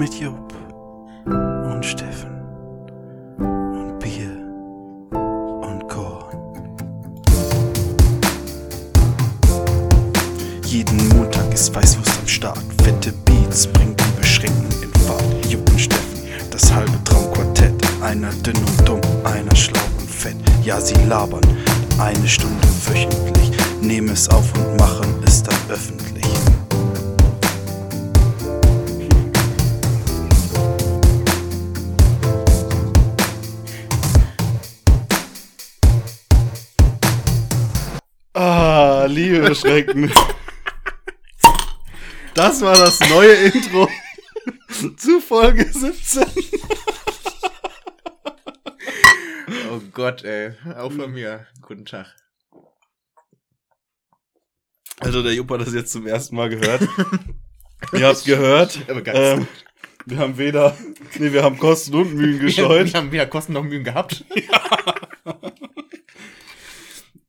mit Jupp Schrecken. Das war das neue Intro zu Folge 17. Oh Gott, ey. Auch von mir. Guten Tag. Also der Jupp hat das jetzt zum ersten Mal gehört. Ihr habt gehört. Ähm, wir haben weder, nee, wir haben Kosten und Mühen gescheut. wir haben weder Kosten noch Mühen gehabt.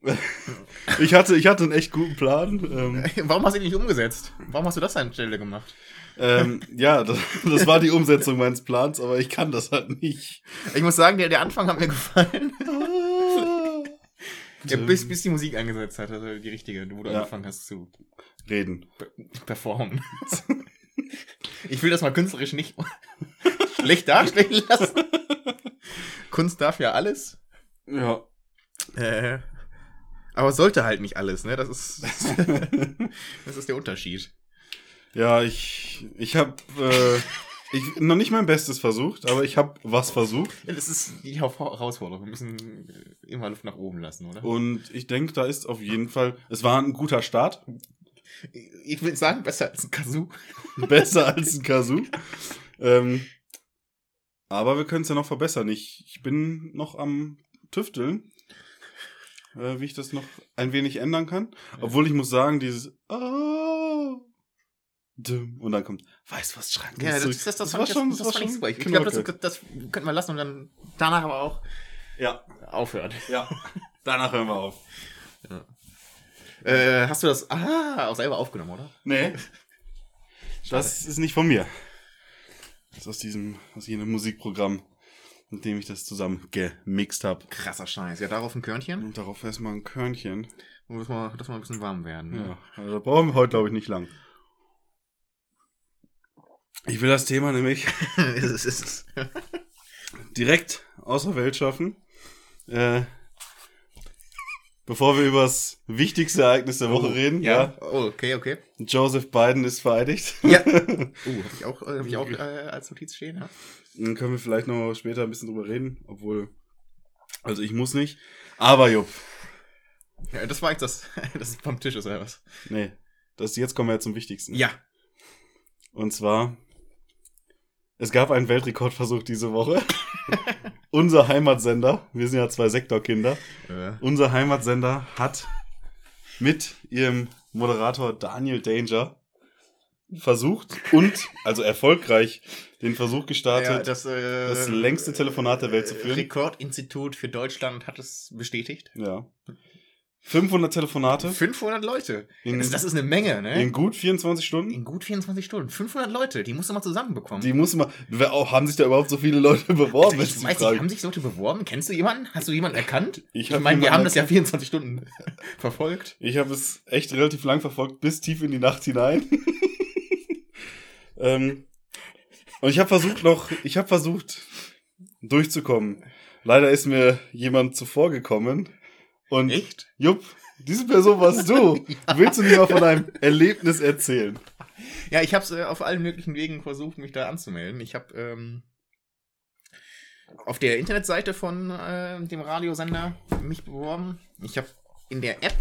Ich hatte, ich hatte einen echt guten Plan. Ähm, Warum hast du ihn nicht umgesetzt? Warum hast du das anstelle gemacht? ähm, ja, das, das war die Umsetzung meines Plans, aber ich kann das halt nicht. Ich muss sagen, der, der Anfang hat mir gefallen. Ah. Ja, bis, bis die Musik eingesetzt hat, also die richtige, wo du Ja. angefangen hast zu Reden. pe- performen. ich will das mal künstlerisch nicht schlecht darstellen lassen. Kunst darf ja alles. Ja. Äh, aber sollte halt nicht alles, ne? Das ist, das ist der Unterschied. Ja, ich, ich habe äh, ich, noch nicht mein Bestes versucht, aber ich habe was versucht. Das ist die Herausforderung. Wir müssen äh, immer Luft nach oben lassen, oder? Und ich denke, da ist auf jeden Fall, es war ein guter Start. Ich würde sagen, besser als ein Kazoo. Besser als ein Kazoo. Ähm, aber wir können es ja noch verbessern. Ich, ich bin noch am Tüfteln, äh, wie ich das noch ein wenig ändern kann. Obwohl ich muss sagen, dieses dum, und dann kommt Weißwurstschrank. Ja, das, das, das, das, war schon, das, war schon. Ich glaube, das, das könnten wir lassen und dann danach aber auch Ja, aufhören. ja. Danach hören wir auf. Äh, hast du das ah, auch selber aufgenommen, oder? Nee. Das ist nicht von mir. Das ist aus diesem, aus jenem Musikprogramm, mit dem ich das zusammen gemixt habe. Krasser Scheiß. Ja, darauf ein Körnchen. Und darauf erstmal ein Körnchen. Muss mal, dass wir ein bisschen warm werden. ne? Ja, also da brauchen wir heute, glaube ich, nicht lang. Ich will das Thema nämlich es ist, direkt aus der Welt schaffen. Äh, bevor wir über das wichtigste Ereignis der Woche reden. ja. Oh, okay, okay. Joseph Biden ist vereidigt. Ja. Uh, hab ich auch, äh, hab ich auch äh, als Notiz stehen, ja? Dann können wir vielleicht noch später ein bisschen drüber reden. Obwohl, also ich muss nicht. Aber Jupp, ja. Das war jetzt das, das ist vom Tisch ist oder was? nee, das, jetzt kommen wir ja zum Wichtigsten. Ja. Und zwar, es gab einen Weltrekordversuch diese Woche. Unser Heimatsender, wir sind ja zwei Sektorkinder, Äh, unser Heimatsender hat mit ihrem Moderator Daniel Danger versucht und, also erfolgreich, den Versuch gestartet, das, äh, das längste Telefonat der Welt zu führen. Rekordinstitut für Deutschland hat es bestätigt. ja. 500 Telefonate 500 Leute. in, Das, das ist eine Menge, ne? in gut 24 Stunden. In gut 24 Stunden. 500 Leute, die musst du mal zusammenbekommen. Die muss man, wer- auch, haben sich da überhaupt so viele Leute beworben? ich die weiß nicht, haben sich Leute beworben? Kennst du jemanden? Hast du jemanden erkannt? Ich Ich, meine, wir haben das ja 24 Stunden verfolgt. Ich habe es echt relativ lang verfolgt, bis tief in die Nacht hinein. ähm, und ich habe versucht noch, ich habe versucht durchzukommen. Leider ist mir jemand zuvor gekommen. Und Echt? Jupp, diese Person warst du. Willst du nicht mal von deinem Erlebnis erzählen? Ja, ich habe es äh, auf allen möglichen Wegen versucht, mich da anzumelden. Ich habe ähm, auf der Internetseite von äh, dem Radiosender mich beworben. Ich habe in der App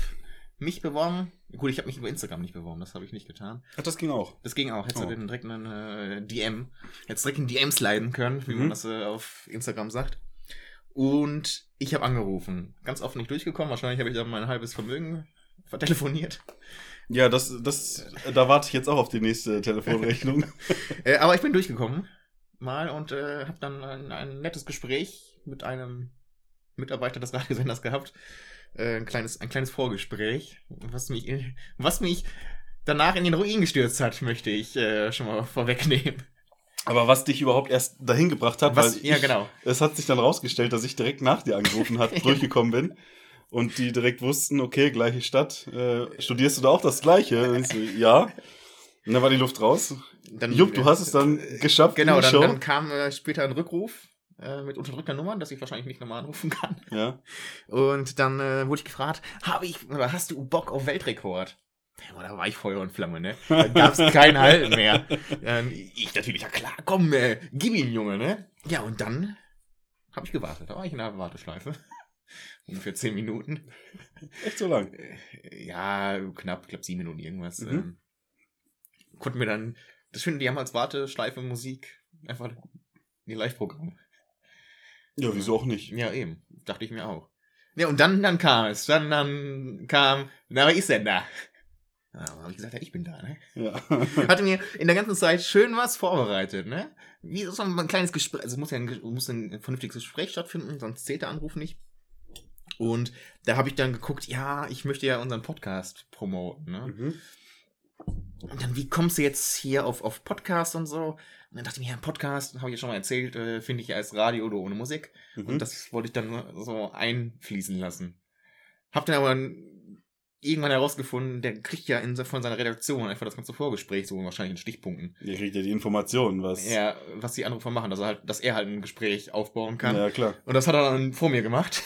mich beworben. Gut, ich habe mich über Instagram nicht beworben, das habe ich nicht getan. Ach, das ging auch. Das ging auch. Hättest Oh. du den direkt einen äh, DM, hättest direkt einen DM sliden können, wie Mhm. man das äh, auf Instagram sagt. Und ich habe angerufen. Ganz oft nicht durchgekommen. Wahrscheinlich habe ich dann mein halbes Vermögen vertelefoniert. Ja, das, das, da warte ich jetzt auch auf die nächste Telefonrechnung. Äh, aber ich bin durchgekommen mal und äh, habe dann ein, ein nettes Gespräch mit einem Mitarbeiter des Radiosenders gehabt. Äh, ein, kleines, ein kleines Vorgespräch, was mich, was mich danach in den Ruin gestürzt hat, möchte ich äh, schon mal vorwegnehmen. Aber was dich überhaupt erst dahin gebracht hat, Was, weil ja, ich, genau. es hat sich dann rausgestellt, dass ich direkt nach dir angerufen hat, durchgekommen bin. Und die direkt wussten, okay, gleiche Stadt. Äh, studierst du da auch das Gleiche? So, ja. Und dann war die Luft raus. Dann, Jupp, du hast es dann äh, geschafft Genau, dann, dann kam äh, später ein Rückruf äh, mit unterdrückter Nummer, dass ich wahrscheinlich nicht nochmal anrufen kann. ja. Und dann äh, wurde ich gefragt, habe ich, oder hast du Bock auf Weltrekord? Ja, da war ich Feuer und Flamme, ne? Da gab's kein Halten mehr. Ähm, ich natürlich, ja klar, komm, äh, gib ihn, Junge, ne? Ja, und dann habe ich gewartet. Da war ich in der Warteschleife. Ungefähr zehn Minuten. Echt so lang. Äh, Ja, knapp, ich glaube sieben Minuten irgendwas. Mhm. Ähm, konnten wir dann, das Schöne, die haben als Warteschleife Musik einfach in die Live-Programm. Ja, wieso auch nicht? Ja, eben. Dachte ich mir auch. Ja, und dann, dann kam es. Dann, dann kam, na, wer ist denn da? Ja, habe ich gesagt, ja, ich bin da, ne? Ja. Hatte mir in der ganzen Zeit schön was vorbereitet, ne? Wie so ein kleines Gespräch, also es muss ja ein, muss ein vernünftiges Gespräch stattfinden, sonst zählt der Anruf nicht. Und da habe ich dann geguckt, ja, ich möchte ja unseren Podcast promoten, ne? Mhm. Und dann, wie kommst du jetzt hier auf, auf Podcast und so? Und dann dachte ich mir, ja, Podcast, habe ich ja schon mal erzählt, äh, finde ich als Radio oder ohne Musik. Mhm. Und das wollte ich dann so einfließen lassen. Hab dann aber irgendwann herausgefunden, der kriegt ja in, von seiner Redaktion einfach das ganze Vorgespräch so wahrscheinlich in Stichpunkten. Ihr kriegt ja die Informationen, was. Ja, was die Anrufer machen, dass er halt, dass er halt ein Gespräch aufbauen kann. ja klar. Und das hat er dann vor mir gemacht,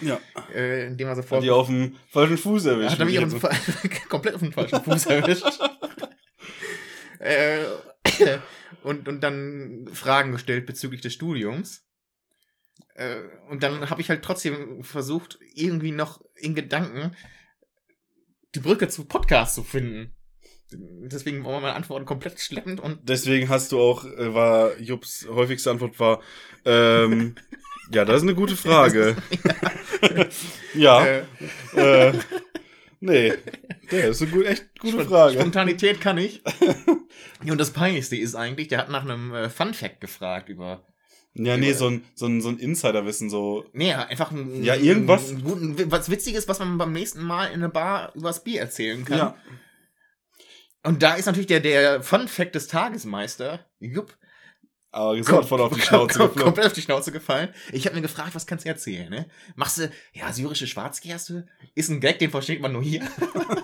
Ja. äh, indem er sofort Hat die auf dem falschen Fuß erwischt. hat er mich auf den, komplett auf den falschen Fuß erwischt. äh, und, und dann Fragen gestellt bezüglich des Studiums. Äh, und dann habe ich halt trotzdem versucht, irgendwie noch in Gedanken die Brücke zu Podcast zu finden. Deswegen waren meine Antworten komplett schleppend und Deswegen hast du auch, äh, war Jupps häufigste Antwort war, ähm, ja, das ist eine gute Frage. ja, äh, äh, nee, der ist eine gut, echt gute Frage. Spontanität kann ich. Und das Peinlichste ist eigentlich, der hat nach einem äh, Fun Fact gefragt über Ja, nee, so ein, so ein, so ein Insiderwissen, so, Nee, einfach ein, Ja, irgendwas. Ein, guten, was Witziges, was man beim nächsten Mal in einer Bar übers Bier erzählen kann. ja, Und da ist natürlich der, der Fun Fact des Tagesmeister, Jupp, aber sofort auf die Schnauze kom- geflogen. komplett auf die Schnauze gefallen. Ich habe mir gefragt, was kannst du erzählen, ne? Machst du, ja, syrische Schwarzgerste? Ist ein Gag, den versteht man nur hier.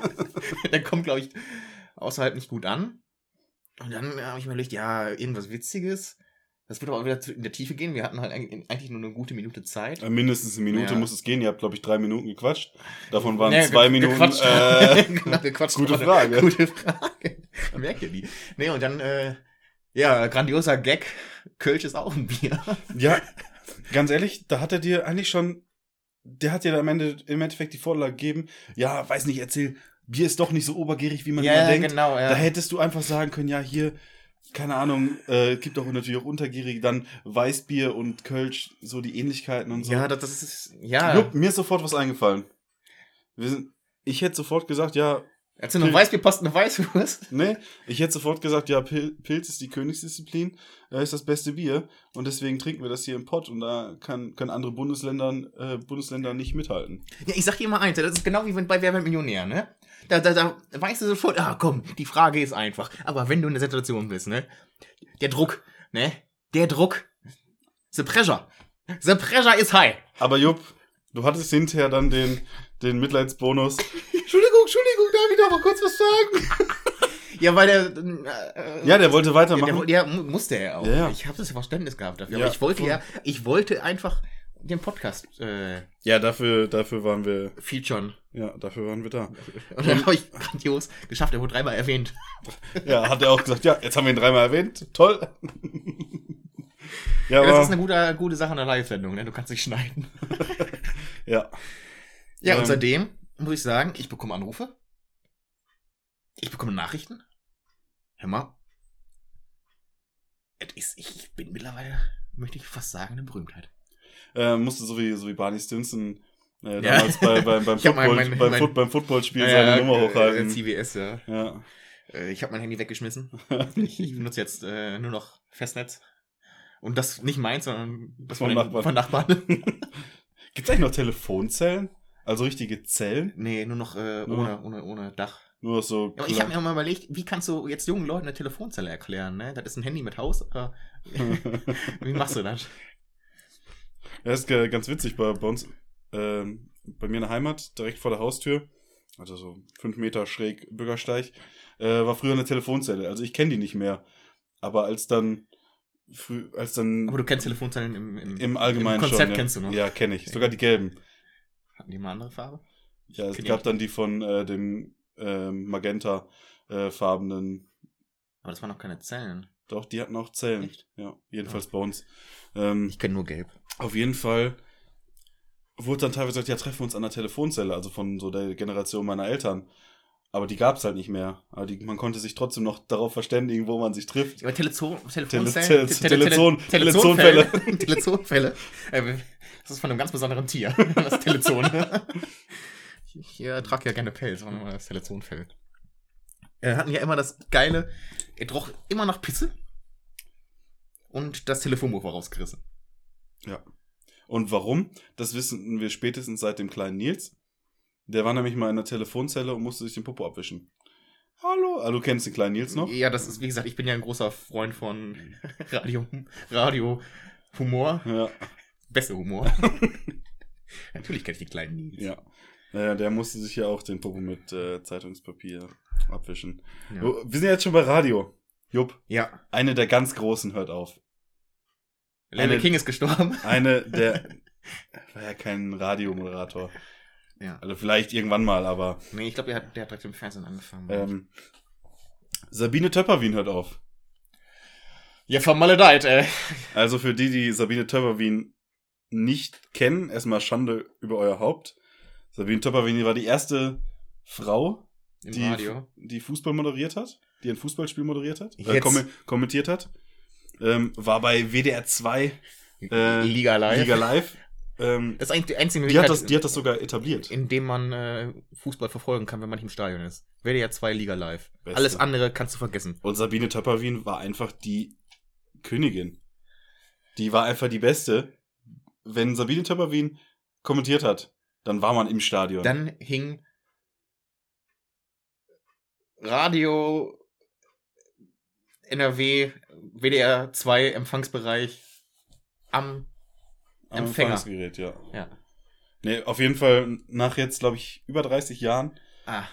der kommt, glaube ich, außerhalb nicht gut an. Und dann habe ich mir überlegt, ja, irgendwas Witziges. Das wird aber auch wieder in der Tiefe gehen. Wir hatten halt eigentlich nur eine gute Minute Zeit. Mindestens eine Minute Ja. muss es gehen. Ihr habt, glaube ich, drei Minuten gequatscht. Davon waren Nee, zwei ge- Minuten. gequatscht. Äh, genau, gequatscht. gute. Frage. Gute Frage. Merkt ja die. Nee, und dann, äh, ja, grandioser Gag. Kölsch ist auch ein Bier. ja, ganz ehrlich, da hat er dir eigentlich schon, der hat dir am Ende im Endeffekt die Vorlage gegeben. Ja, weiß nicht, erzähl, Bier ist doch nicht so obergierig, wie man immer denkt. genau. Ja. Da hättest du einfach sagen können, ja, hier, keine Ahnung, äh, gibt auch natürlich auch untergierig, dann Weißbier und Kölsch, so die Ähnlichkeiten und so. ja, das, das ist, ja. Jupp, mir ist sofort was eingefallen. Wir sind, ich hätte sofort gesagt, ja, Als du noch Weißbier passt eine Weißwurst. nee, ich hätte sofort gesagt, ja, Pil Pilz ist die Königsdisziplin, äh, ist das beste Bier und deswegen trinken wir das hier im Pott und da kann, können andere Bundesländer, äh, Bundesländer nicht mithalten. Ja, ich sag dir mal eins, das ist genau wie bei Wer wird Millionär, ne? Da, da, da weißt du sofort, ah komm, die Frage ist einfach. Aber wenn du in der Situation bist, ne? Der Druck, ne? Der Druck. The pressure. The pressure is high. Aber Jupp, du hattest hinterher dann den, den Mitleidsbonus. Entschuldigung, Entschuldigung, darf ich noch mal kurz was sagen? ja, weil der. Äh, Ja, der wollte ja, weitermachen. der, mu- musste er auch. Ja, ja. Ich habe das Verständnis gehabt dafür. Ja, aber ich wollte ja, ich wollte einfach den Podcast äh, Ja, dafür, dafür waren wir, featuren. ja, dafür waren wir da. Und dann habe ich grandios geschafft, er wurde dreimal erwähnt. Ja, hat er auch gesagt, ja, jetzt haben wir ihn dreimal erwähnt. Toll. ja, Ja, das ist eine gute, gute Sache in der Live-Sendung, ne? Du kannst dich schneiden. ja. Ja, Ähm. und seitdem muss ich sagen, ich bekomme Anrufe. Ich bekomme Nachrichten. Hör mal. Ist, ich, bin mittlerweile, möchte ich fast sagen, eine Berühmtheit. Äh, musste so wie, so wie Barney Stinson äh, Ja. damals bei, beim, hab mein- Football, mein- beim, mein- Foot, beim Footballspiel seine Nummer äh, hochhalten. CBS, ja. ja. Äh, Ich habe mein Handy weggeschmissen. Ich, ich benutze jetzt äh, nur noch Festnetz. Und das nicht meins, sondern das Von von, Nachbarn. Nachbarn. Gibt es eigentlich noch Telefonzellen? Also richtige Zellen? nee, nur noch äh, Nur ohne, ohne, ohne Dach. Nur so. Ja, aber ich habe mir mal überlegt, wie kannst du jetzt jungen Leuten eine Telefonzelle erklären, ne? Das ist ein Handy mit Haus, oder? wie machst du das? Ja, ist ganz witzig bei, bei uns, ähm, bei mir in der Heimat, direkt vor der Haustür, also so fünf Meter schräg Bürgersteig, äh, war früher eine Telefonzelle. Also ich kenne die nicht mehr. Aber als dann, früh, als dann Aber du kennst Telefonzellen im, im, im Allgemeinen im Konzept schon. kennst du noch. Ja, kenne ich. Sogar die gelben. Hatten die mal andere Farbe? Ja, es Kenn gab dann die von äh, dem ähm, Magenta-farbenen. Aber das waren noch keine Zellen. Doch, die hatten auch Zellen. Echt? Ja, jedenfalls bei uns. Ähm, Ich kenne nur gelb. Auf jeden Fall wurde dann teilweise gesagt, ja, treffen wir uns an der Telefonzelle, also von so der Generation meiner Eltern. Aber die gab's halt nicht mehr. Aber die, man konnte sich trotzdem noch darauf verständigen, wo man sich trifft. Tele- Telezon- Telezonfälle. Telezonfälle. Äh, Das ist von einem ganz besonderen Tier. Das Telezon. Ich äh, trage ja gerne Pelz, aber das Telezonfell. Wir hatten ja immer das geile, er roch immer nach Pisse. Und das Telefonbuch war rausgerissen. Ja. Und warum? Das wissen wir spätestens seit dem kleinen Nils. Der war nämlich mal in der Telefonzelle und musste sich den Popo abwischen. Hallo? Ah, du kennst den kleinen Nils noch? Ja, das ist, wie gesagt, ich bin ja ein großer Freund von Radio, Radio Humor. Ja. Beste Humor. Natürlich kenne ich die kleinen Nils. Ja. Naja, der musste sich ja auch den Popo mit äh, Zeitungspapier abwischen. Ja. Wir sind jetzt schon bei Radio. Jupp. ja. Eine der ganz Großen hört auf. Larry Eine- King ist gestorben. Eine der. War ja kein Radiomoderator. Ja. Also vielleicht irgendwann mal, aber. Nee, ich glaube, der hat, der hat direkt im Fernsehen angefangen. Ähm, Sabine Töpperwien hört auf. ja, vermaledeit, ey. Also für die, die Sabine Töpperwien nicht kennen, erstmal Schande über euer Haupt. Sabine Töpperwien war die erste Frau, Im die, Radio. die Fußball moderiert hat, die ein Fußballspiel moderiert hat, äh, kom kommentiert hat. Ähm, war bei WDR 2 äh, Liga Live. Liga Live. Ähm, Das ist eigentlich die einzige die, hat Möglichkeit, das, die hat das sogar etabliert. in dem man äh, Fußball verfolgen kann, wenn man nicht im Stadion ist. Ja zwei Liga Live. Beste. Alles andere kannst du vergessen. Und Sabine Töpperwien war einfach die Königin. Die war einfach die Beste. Wenn Sabine Töpperwien kommentiert hat, dann war man im Stadion. Dann hing Radio NRW WDR 2 Empfangsbereich am Am Empfänger. Ja. ja. Nee, auf jeden Fall nach jetzt, glaube ich, über 30 Jahren Ah,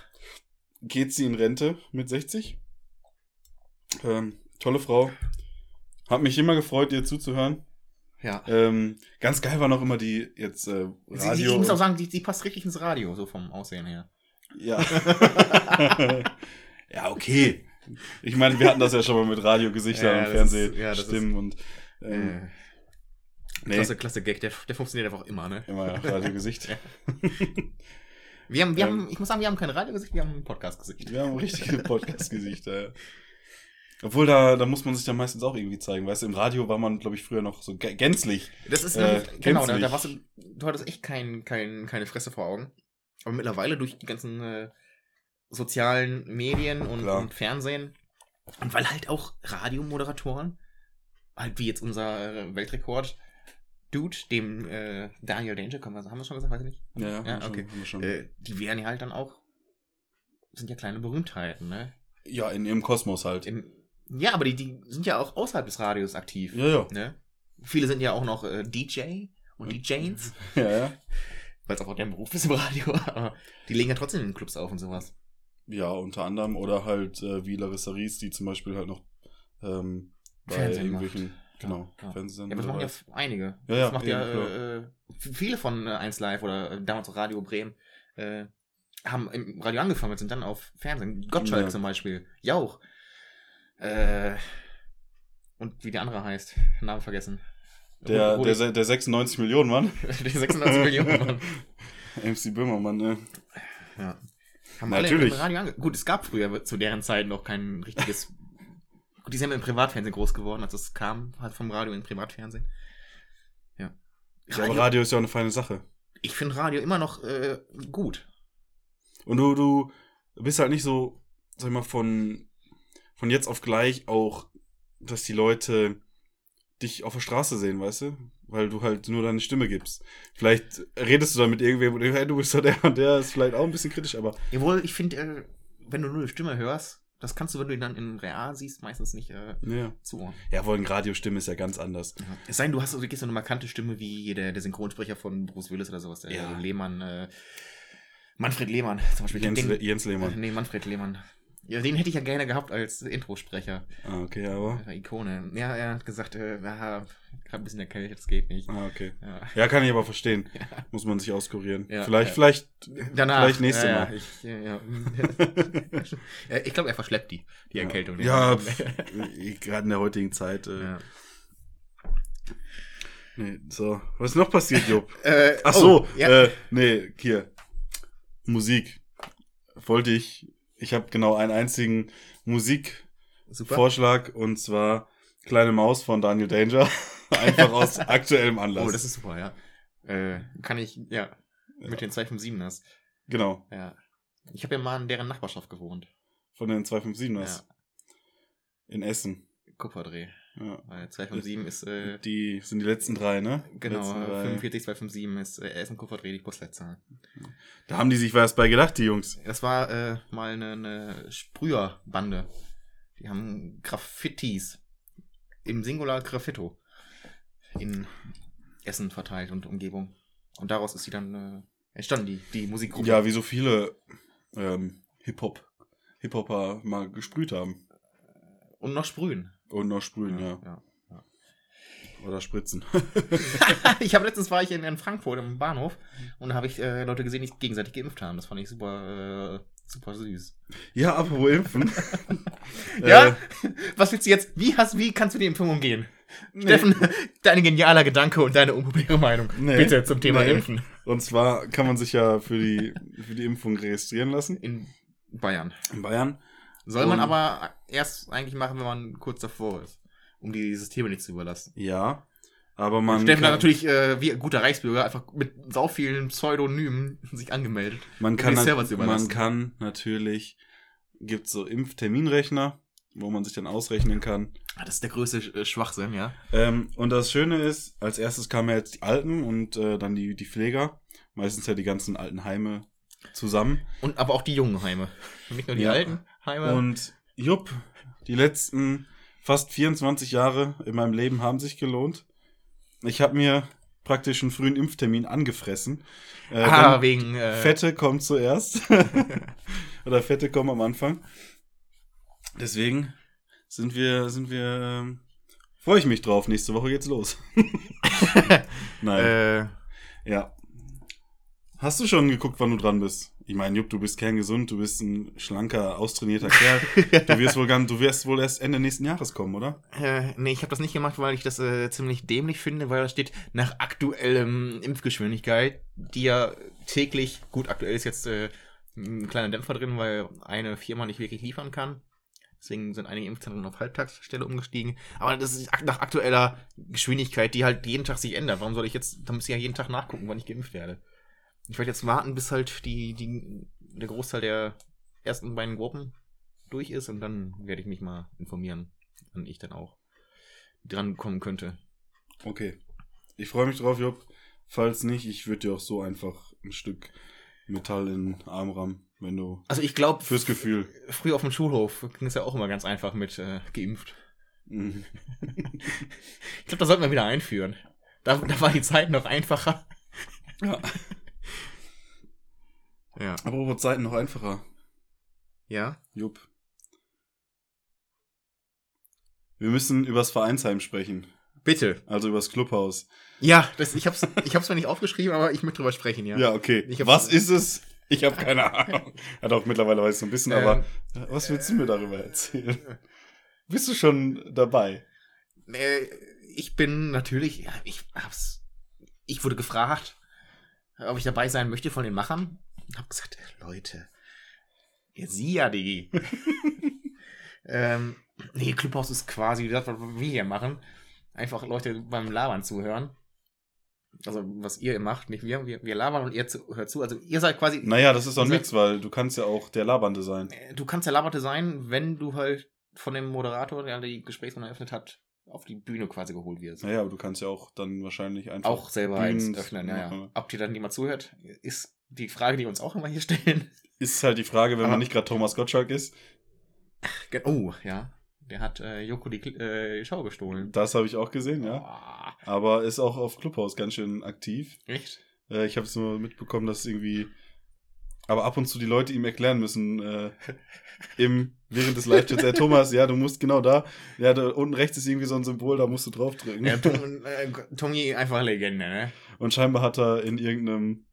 geht sie in Rente mit 60. Ähm, tolle Frau. Hat mich immer gefreut, ihr zuzuhören. ja. Ähm, ganz geil war noch immer die jetzt äh, Sie, sie, Radio. ich muss auch sagen, die, die passt richtig ins Radio, so vom Aussehen her. Ja. ja, okay. Ich meine, wir hatten das ja schon mal mit Radiogesichtern Ja, und Fernsehstimmen ja, und ähm, äh, nee, klasse, klasse Gag, der, der funktioniert einfach immer, ne? immer Radiogesicht. Wir haben, wir Ähm. haben, ich muss sagen, wir haben kein Radiogesicht, wir haben ein Podcast-Gesicht. Wir haben richtige Podcast-Gesichter. Ja. Obwohl, da, da muss man sich dann meistens auch irgendwie zeigen. Weißt du, im Radio war man, glaube ich, früher noch so gä- gänzlich. Das ist Äh, nämlich, genau, da, da warst du, du hattest echt kein, kein, keine Fresse vor Augen. Aber mittlerweile durch die ganzen äh, sozialen Medien und, und Fernsehen und weil halt auch Radiomoderatoren, halt wie jetzt unser äh, Weltrekord Dude, dem äh, Daniel Danger, können wir, haben wir schon gesagt, weiß ich nicht. Ja, Ja, okay. Schon. Äh, die werden ja halt dann auch, sind ja kleine Berühmtheiten, ne? ja, in ihrem Kosmos halt. Im, ja, aber die, die sind ja auch außerhalb des Radios aktiv. ja, ja. Ne? Viele sind ja auch noch äh, DJ und. DJs, Ja, ja. weil es auch deren Beruf ist im Radio, aber die legen ja trotzdem in Clubs auf und sowas. Ja, unter anderem. Oder halt äh, wie Larissa Ries, die zum Beispiel halt noch ähm, bei Fernsehen irgendwelchen, genau, Ja, ja. Fernsehen. Ja, aber das machen ja einige. Ja, ja, das macht ja eben, äh, äh, viele von äh, 1 Live oder äh, damals auch Radio Bremen äh, haben im Radio angefangen und sind dann auf Fernsehen. Gottschalk Ja. zum Beispiel. Jauch. Äh, und wie der andere heißt. Namen vergessen. der, Rudi- der, der 96 Millionen Mann. die 96 Millionen. Mann. MC Böhmermann, ne? Ja. Haben Natürlich. alle im Radio ange Gut, es gab früher zu deren Zeit noch kein richtiges. Die sind ja im Privatfernsehen groß geworden, als es kam, halt vom Radio in Privatfernsehen. Ja. Ja, aber Radio ist ja auch eine feine Sache. ich finde Radio immer noch äh, gut. Und du, du bist halt nicht so, sag ich mal, von, von jetzt auf gleich auch, dass die Leute dich auf der Straße sehen, weißt du? Weil du halt nur deine Stimme gibst. Vielleicht redest du dann mit irgendwem und hey, du bist doch der und der ist vielleicht auch ein bisschen kritisch, aber Jawohl, ich finde, äh, wenn du nur eine Stimme hörst, das kannst du, wenn du ihn dann in Real siehst, meistens nicht äh, Ja. zuordnen. Ja, wohl eine Radiostimme ist ja ganz anders. Es sei denn, du hast so eine markante Stimme wie der, der Synchronsprecher von Bruce Willis oder sowas, der Ja. Lehmann, äh, Manfred Lehmann zum Beispiel. Jens, den, Jens äh, Lehmann. nee, Manfred Lehmann. Ja, den hätte ich ja gerne gehabt als Introsprecher. Ah, okay, aber. Äh, Ikone. Ja, er hat gesagt, äh, ja, gerade ein bisschen erkältet, das geht nicht. Ah, okay. Ja. Ja, kann ich aber verstehen. Ja. Muss man sich auskurieren. Ja, vielleicht, ja. vielleicht. Danach. Vielleicht nächste ja, Mal. Ja, ich ja, ja. Ja, ich glaube, er verschleppt die, die Erkältung. Ja, pf, gerade in der heutigen Zeit. Äh, ja. nee, so, was ist noch passiert, Jupp? Äh, Ach oh, so, ja. äh, nee, hier. Musik. Wollte ich. Ich habe genau einen einzigen Musikvorschlag und zwar Kleine Maus von Daniel Danger. Einfach aus aktuellem Anlass. Oh, das ist super, ja. Äh, kann ich, ja, mit den 257ers. genau, Ja. Ich habe ja mal in deren Nachbarschaft gewohnt. von den 257ers Ja. in Essen. Kupferdreh. Ja. Weil 257 ist, äh, Die sind die letzten drei, ne? genau, Letzten drei. 45, 257 ist äh, Essen Kupferdreh, die Postleitzahl. Da haben die sich was bei gedacht, die Jungs. Das war äh, mal eine, eine Sprüherbande. Die haben Graffitis im Singular Graffito in Essen verteilt und Umgebung. Und daraus ist sie dann äh, entstanden, die, die Musikgruppe. Ja, wie so viele ähm, Hip-Hop, Hip-Hopper mal gesprüht haben. Und noch sprühen. Und noch sprühen, ja. ja. Oder spritzen. ich habe letztens war ich in, in Frankfurt im Bahnhof und da habe ich äh, Leute gesehen, die sich gegenseitig geimpft haben. Das fand ich super, äh, super süß. ja, apropos Impfen. Ja? Äh, Was willst du jetzt? Wie hast, wie kannst du die Impfung umgehen? nee. Steffen, dein genialer Gedanke und deine unpopuläre Meinung. Nee. Bitte zum Thema Nee. Impfen. Und zwar kann man sich ja für die, für die Impfung registrieren lassen. In Bayern. In Bayern. Soll man aber erst eigentlich machen, wenn man kurz davor ist. Um die Systeme nicht zu überlassen. Ja. Aber man. Steffen hat natürlich, äh, wie ein guter Reichsbürger, einfach mit sau vielen Pseudonymen sich angemeldet. man kann, man kann natürlich, gibt so Impfterminrechner, wo man sich dann ausrechnen kann. Ah, Das ist der größte äh, Schwachsinn, ja. Ähm, und das Schöne ist, als erstes kamen ja jetzt die Alten und äh, dann die, die Pfleger. Meistens ja die ganzen alten Heime zusammen. Und aber auch die jungen Heime. Nicht nur die Ja. alten Heime. Und jupp, die letzten fast 24 Jahre in meinem Leben haben sich gelohnt. Ich habe mir praktisch einen frühen Impftermin angefressen. Äh, ah, wegen. Äh, Fette kommt zuerst. Oder Fette kommen am Anfang. Deswegen sind wir, sind wir, ähm, freue ich mich drauf. Nächste Woche geht's los. Nein. äh, Ja. Hast du schon geguckt, wann du dran bist? Ich meine, Jupp, du bist kerngesund, du bist ein schlanker, austrainierter Kerl. Du wirst wohl ganz, du wirst wohl erst Ende nächsten Jahres kommen, oder? Äh, nee, ich habe das nicht gemacht, weil ich das äh, ziemlich dämlich finde, weil da steht nach aktuellem Impfgeschwindigkeit, die ja täglich, gut, aktuell ist jetzt äh, ein kleiner Dämpfer drin, weil eine Firma nicht wirklich liefern kann. Deswegen sind einige Impfzentren auf Halbtagsstelle umgestiegen. Aber das ist nach aktueller Geschwindigkeit, die halt jeden Tag sich ändert. Warum soll ich jetzt, da muss ich ja jeden Tag nachgucken, wann ich geimpft werde. Ich werde jetzt warten, bis halt die, die, der Großteil der ersten beiden Gruppen durch ist und dann werde ich mich mal informieren, wann ich dann auch dran kommen könnte. Okay. Ich freue mich drauf, Jupp. Falls nicht, ich würde dir auch so einfach ein Stück Metall in den Arm rammen, wenn du Also ich glaube, fürs Gefühl. früher auf dem Schulhof ging es ja auch immer ganz einfach mit äh, geimpft. Mhm. Ich glaube, das sollten wir wieder einführen. Da, da war die Zeit noch einfacher. Ja. Ja. Apropos Zeiten noch einfacher. Ja? Jupp. Wir müssen übers Vereinsheim sprechen. Bitte. Also übers Clubhaus. Ja, das, ich hab's, ich hab's zwar nicht aufgeschrieben, aber ich möchte drüber sprechen, ja. Ja, okay. Was ist es? Ich habe keine Ahnung. Hat auch mittlerweile weiß ich so ein bisschen, Ähm, aber äh, was willst du mir darüber erzählen? Bist du schon dabei? Äh, ich bin natürlich, ich hab's, ich wurde gefragt, ob ich dabei sein möchte von den Machern. Und hab gesagt, Leute, ja, sie ja, Digi. ähm, nee, Clubhaus ist quasi das, was wir hier machen. Einfach Leute beim Labern zuhören. Also, was ihr macht, nicht wir. Wir, wir labern und ihr zu, hört zu. Also, ihr seid quasi. Naja, das ist doch nix, weil du kannst ja auch der Labernde sein. Äh, Du kannst der Laberte sein, wenn du halt von dem Moderator, der die Gesprächsrunde eröffnet hat, auf die Bühne quasi geholt wirst. Naja, aber du kannst ja auch dann wahrscheinlich einfach. auch selber Bühnen- eins öffnen, ja, ja. Ob dir dann jemand zuhört, ist die Frage, die wir uns auch immer hier stellen. ist halt die Frage, wenn Aber- man nicht gerade Thomas Gottschalk ist. Oh, ja. Der hat äh, Joko die äh, Show gestohlen. Das habe ich auch gesehen, ja. Ah, Aber ist auch auf Clubhouse ganz schön aktiv. echt? Äh, ich habe es nur mitbekommen, dass irgendwie. Aber ab und zu die Leute ihm erklären müssen, äh, im, während des Live-Chats, äh, Thomas, ja, du musst genau da, ja, da unten rechts ist irgendwie so ein Symbol, da musst du draufdrücken. Ja, Tom, äh, einfach Legende, ne? Und scheinbar hat er in irgendeinem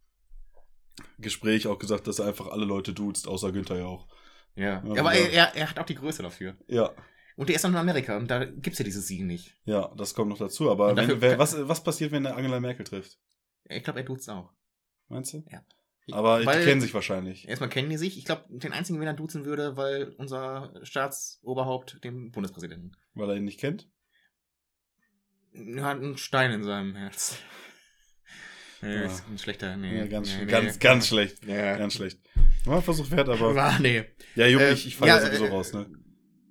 Gespräch auch gesagt, dass er einfach alle Leute duzt, außer Günther ja auch. Ja. Ja, aber er, er, er hat auch die Größe dafür. Ja, Und der ist noch in Amerika und da gibt's ja dieses Siegen nicht. ja, das kommt noch dazu. Aber wenn, wer, was, was passiert, wenn er Angela Merkel trifft? Ich glaube, er tut's auch. Meinst du? Ja. Aber die kennen sich wahrscheinlich. Erstmal kennen die sich. Ich glaube, den einzigen, wen er duzen würde, weil unser Staatsoberhaupt den Bundespräsidenten Weil er ihn nicht kennt? Er hat einen Stein in seinem Herz. Nee, Ja. ist ein schlechter. Nee, ja, ganz, nee, sch- nee. ganz, ganz schlecht. Ja. Ganz schlecht. War ein Versuch wert, aber. Ah, nee. Ja, Junge, Äh, ich, ich falle ja, sowieso äh, raus, ne?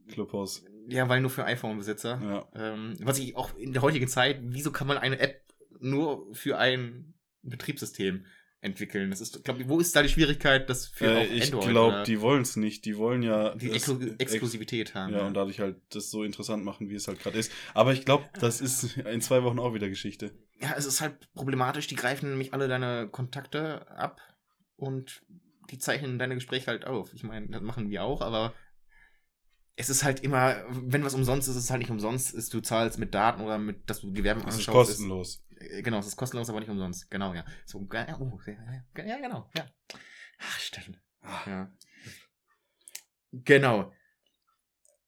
Clubhouse. Ja, weil nur für iPhone-Besitzer. Ja. Ähm, was ich auch in der heutigen Zeit, wieso kann man eine App nur für ein Betriebssystem entwickeln? Das ist, glaub, wo ist da die Schwierigkeit, das für Äh, ich glaube, die wollen es nicht. Die wollen ja. die ex- Exklusivität haben? Ja, und dadurch halt das so interessant machen, wie es halt gerade ist. Aber ich glaube, das ist in zwei Wochen auch wieder Geschichte. ja, es ist halt problematisch, die greifen nämlich alle deine Kontakte ab und die zeichnen deine Gespräche halt auf. Ich meine, das machen wir auch, aber es ist halt immer, wenn was umsonst ist, ist es halt nicht umsonst, ist du zahlst mit Daten oder mit, dass du die Werbung Das ist anschaust. kostenlos. Äh, Genau, es ist kostenlos, aber nicht umsonst. Genau, ja. So, ja, oh, ja, genau, ja. Ach, stimmt. Ah, Ja. Genau.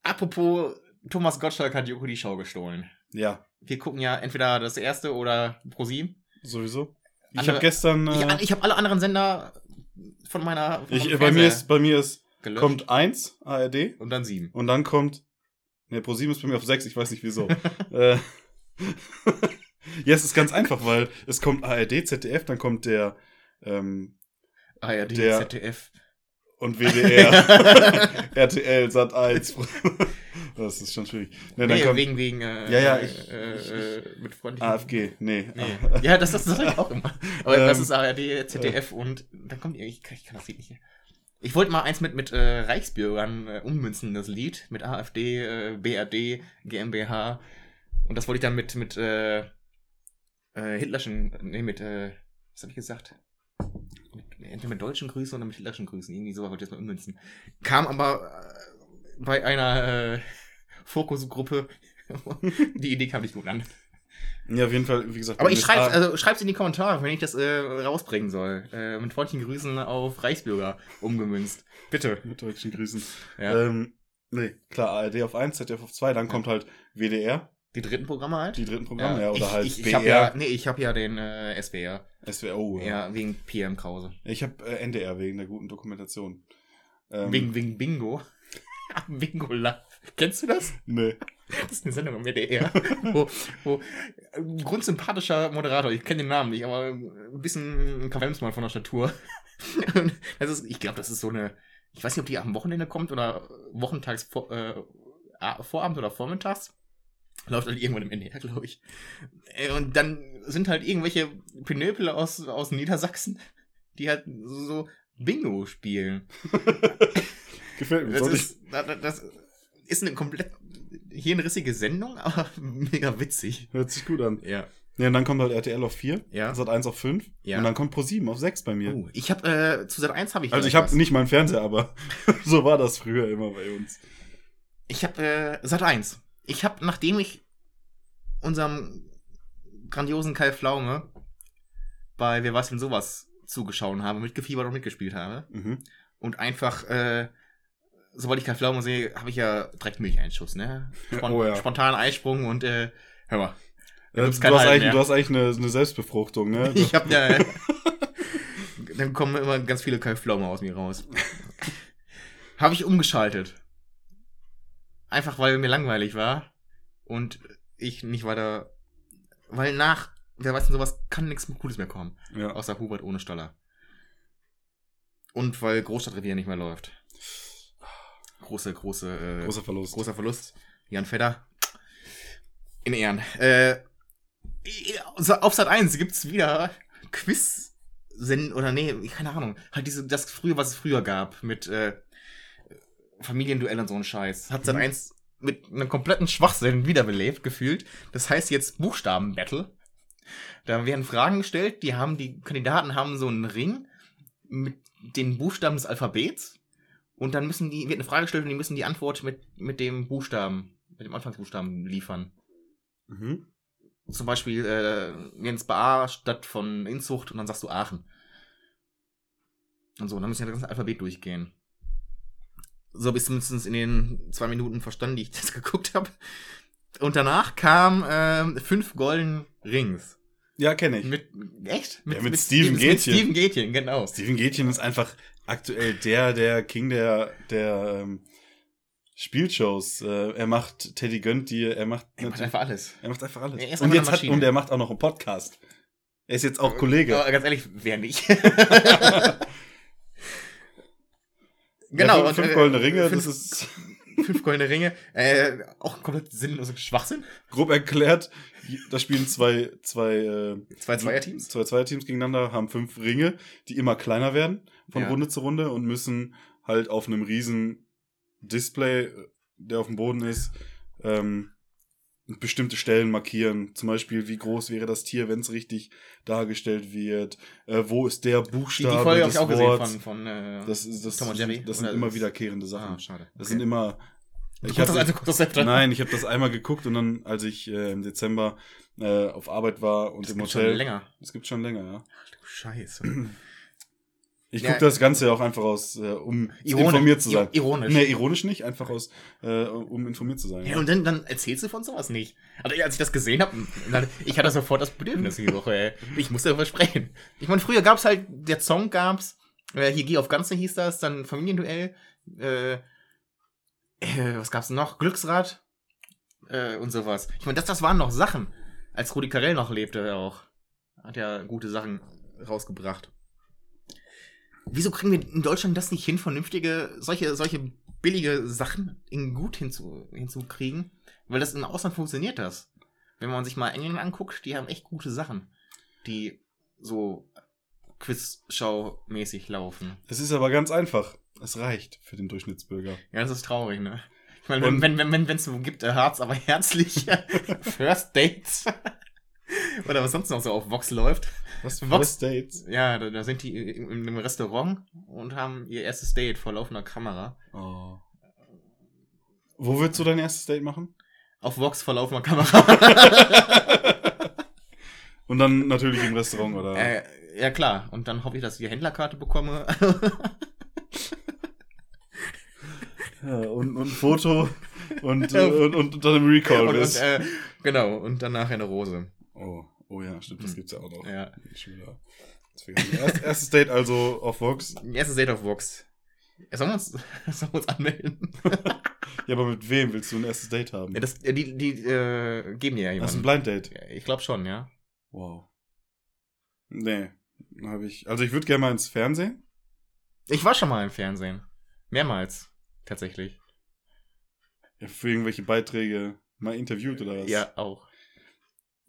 Apropos, Thomas Gottschalk hat Joko die Show gestohlen. Ja, Wir gucken ja entweder das erste oder ProSieben. sowieso. Ich habe gestern. Äh, Ich, ich habe alle anderen Sender von meiner. Von ich, bei mir ist, bei mir ist, gelöscht. kommt 1 ARD Und dann sieben. und dann kommt. Ne, ProSieben ist bei mir auf 6, ich weiß nicht wieso. äh, ja, es ist ganz einfach, weil es kommt ARD, ZDF, dann kommt der ähm, ARD, Der- ZDF. und WDR, RTL, Sat 1. das ist schon schwierig. Ne, dann Nee, kommt wegen, wegen, äh, Ja, ja, ich- äh, äh, mit freundlichen. AFG, nee. Nee. Ja, das, das sag ich auch immer. Aber das Ähm, ist ARD, ZDF und dann kommt ich, ich kann das Lied nicht. Ich wollte mal eins mit, mit äh, Reichsbürgern äh, ummünzen, das Lied, mit AfD, äh, BRD, GmbH. Und das wollte ich dann mit, mit äh, äh, Hitlerschen, nee, mit, äh, was habe ich gesagt? Mit, entweder mit deutschen Grüßen oder mit Hitlerschen Grüßen, irgendwie so wollte ich das mal ummünzen. Kam aber äh, bei einer äh, Fokusgruppe, die Idee kam nicht gut an. Ja, auf jeden Fall, wie gesagt. Aber ich A- also schreib's in die Kommentare, wenn ich das äh, rausbringen soll. Äh, mit freundlichen Grüßen auf Reichsbürger umgemünzt. Bitte. Mit deutschen Grüßen. Ja. Ähm, nee, klar, ARD auf 1, ZDF auf 2, dann kommt halt WDR, die dritten Programme halt? die dritten Programme, ja, oder ich, halt ich, ich BR, hab ja, Nee, ich habe ja den äh, SWR. SWO. Ja, wegen PM Krause. Ich habe äh, NDR wegen der guten Dokumentation. Ähm, Wegen, wegen Bingo. Bingo Live. Kennst du das? Nee. Das ist eine Sendung am WDR, wo, wo ein grundsympathischer Moderator, ich kenne den Namen nicht, aber ein bisschen ein Kavemsmann von der Statur. Das ist, ich glaube, das ist so eine, ich weiß nicht, ob die am Wochenende kommt oder wochentags vor, äh, Vorabend oder vormittags. Läuft halt irgendwann im NDR, glaube ich. Äh, Und dann sind halt irgendwelche Pinöpel aus, aus Niedersachsen, die halt so Bingo spielen. Gefällt mir. Das ist, da- da- das ist eine komplett hirnrissige Sendung, aber mega witzig. hört sich gut an. Ja. Ja, und dann kommt halt RTL auf 4, Ja. Sat 1 auf 5 Ja. und dann kommt Pro 7 auf 6 bei mir. Oh, ich habe äh, zu Sat 1 habe ich also ich habe nicht meinen Fernseher, aber so war das früher immer bei uns. Ich habe äh, Sat 1. Ich habe nachdem ich unserem grandiosen Kai Pflaume bei Wer weiß denn sowas zugeschaut habe, mitgefiebert und mitgespielt habe Mhm. und einfach äh, sobald ich Kai Pflaume sehe, habe ich ja direkt Milcheinschuss, ne? Spon Oh ja. Spontan Eisprung und äh, hör mal. Gibt's du, hast eigentlich, mehr. du hast eigentlich eine, eine Selbstbefruchtung, ne? Ich hab ja. dann kommen immer ganz viele Kai Pflaume aus mir raus. habe ich umgeschaltet. Einfach weil mir langweilig war und ich nicht weiter. Weil nach, wer weiß denn sowas, kann nichts Cooles mehr kommen. ja. Außer Hubert ohne Stoller. Und weil Großstadtrevier nicht mehr läuft. Große, große, äh, Großer Verlust. großer Verlust. Jan Fedder. In Ehren. Äh, auf Sat 1 gibt's wieder Sinn, oder nee, keine Ahnung. Halt diese, das früher, was es früher gab, mit äh, Familienduell und so ein Scheiß. Hat seit Mhm. eins mit einem kompletten Schwachsinn wiederbelebt, gefühlt. Das heißt jetzt Buchstaben-Battle. Da werden Fragen gestellt, die haben, die Kandidaten haben so einen Ring mit den Buchstaben des Alphabets. Und dann müssen die, wird eine Frage gestellt und die müssen die Antwort mit, mit dem Buchstaben, mit dem Anfangsbuchstaben liefern. Mhm. Zum Beispiel äh, Jens A statt von Inzucht und dann sagst du Aachen. Und so, dann müssen wir das ganze Alphabet durchgehen. So ich zumindest in den zwei Minuten verstanden, die ich das geguckt habe. Und danach kam ähm, fünf Golden Rings. Ja, kenne ich. Mit, echt? Ja, mit Steven Mit Gätchen. Steven Gätchen, genau. Steven Gätchen ist einfach aktuell der, der King der, der ähm, Spielshows. Äh, er macht Teddy gönnt dir, er macht, Er macht einfach alles. er macht einfach alles. Er ist und jetzt hat, und er macht auch noch einen Podcast. Er ist jetzt auch Kollege. Aber ganz ehrlich, wer nicht? Ja, fünf, fünf äh, goldene Ringe, fünf, das ist fünf goldene Ringe. Äh, auch komplett sinnloser Schwachsinn. grob erklärt. Da spielen zwei, zwei, äh, Zwei Zweierteams. zwei Zweierteams gegeneinander, haben fünf Ringe, die immer kleiner werden von Ja. Runde zu Runde und müssen halt auf einem riesen Display, der auf dem Boden ist, ähm, bestimmte Stellen markieren. Zum Beispiel, wie groß wäre das Tier, wenn es richtig dargestellt wird. Äh, wo ist der Die, Buchstabe die Folge habe ich auch gesehen Worts. von, von äh, das ist, das, Tom und sind- Jerry, das sind immer wiederkehrende Sachen. Ah, schade. Das Okay. sind immer. Du Ich hab, das das Heft an? nein, ich habe das einmal geguckt und dann, als ich äh, im Dezember äh, auf Arbeit war und das im gibt schon Hotel. länger. Das gibt schon länger, ja. Scheiße. Ich Ja. gucke das Ganze auch einfach aus, äh, um Ironisch. informiert zu sein. Ir- ironisch. Nee, ironisch nicht, einfach aus, äh, um informiert zu sein. Ja, und dann, dann erzählst du von sowas nicht. Also, als ich das gesehen habe, ich hatte sofort das Bedürfnis die Woche, ey. Ich musste darüber sprechen. Ich meine, früher gab's halt, der Song gab's, äh, hier Geh auf Ganze hieß das, dann Familienduell, äh, äh, was gab's noch? Glücksrad, äh, und sowas. Ich meine, das, das waren noch Sachen. Als Rudi Carell noch lebte auch. Hat ja gute Sachen rausgebracht. Wieso kriegen wir in Deutschland das nicht hin, vernünftige, solche, solche billige Sachen in gut hinzu, hinzukriegen? Weil das im Ausland funktioniert das. Wenn man sich mal England anguckt, die haben echt gute Sachen, die so Quizshow-mäßig laufen. Es ist aber ganz einfach. Es reicht für den Durchschnittsbürger. Ja, das ist traurig, ne? Ich meine, Und- wenn wenn wenn wenn, es so gibt, äh, Harz, aber herzlich First Dates oder was sonst noch so auf Vox läuft. Was Vox- First Dates? Ja, da, da sind die in in einem Restaurant und haben ihr erstes Date vor laufender Kamera. Oh. Wo würdest du dein erstes Date machen? Auf Vox vor laufender Kamera. Und dann natürlich im Restaurant, oder? äh, ja, klar. Und dann hoffe ich, dass ich die Händlerkarte bekomme. Ja, und, und Foto und, äh, und, und dann im Recall und, und, bist. äh, genau, und dann nachher eine Rose. oh, oh ja, stimmt, das Hm. gibt's ja auch noch. Ja. Vergessen. Erst, erstes Date also auf Vox. Erstes Date auf Vox. Sollen wir uns, sollen wir uns anmelden? Ja, aber mit wem willst du ein erstes Date haben? Ja, das, die, die äh, geben dir ja das ist ein jemanden. Blind Date. Ich glaube schon, ja. Wow. Nee, habe ich. Also ich würde gerne mal ins Fernsehen. Ich war schon mal im Fernsehen. Mehrmals. Tatsächlich. Ja, für irgendwelche Beiträge mal interviewt oder was? Ja, auch.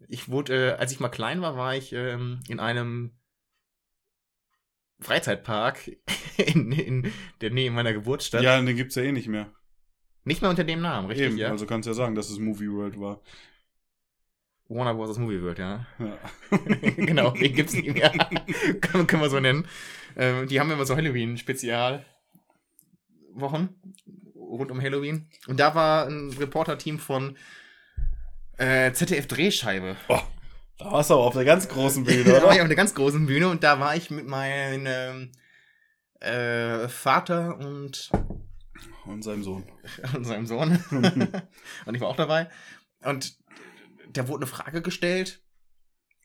Ich wurde, äh, als ich mal klein war, war ich ähm, in einem Freizeitpark in, in der Nähe meiner Geburtsstadt. Ja, den gibt's ja eh nicht mehr. Nicht mehr unter dem Namen, richtig, Eben, ja? also kannst ja sagen, dass es Movie World war. Warner Bros. Movie World, ja. Ja. genau, den gibt's nicht mehr. können, können wir so nennen. Ähm, die haben immer so Halloween-Spezialwochen rund um Halloween. Und da war ein Reporter-Team von äh, ZDF Drehscheibe. Oh, da warst du aber auf der ganz großen Bühne, da war ich oder? auf einer ganz großen Bühne und da war ich mit meinem äh, Vater und, Und seinem Sohn. und seinem Sohn. und ich war auch dabei. Und da wurde eine Frage gestellt.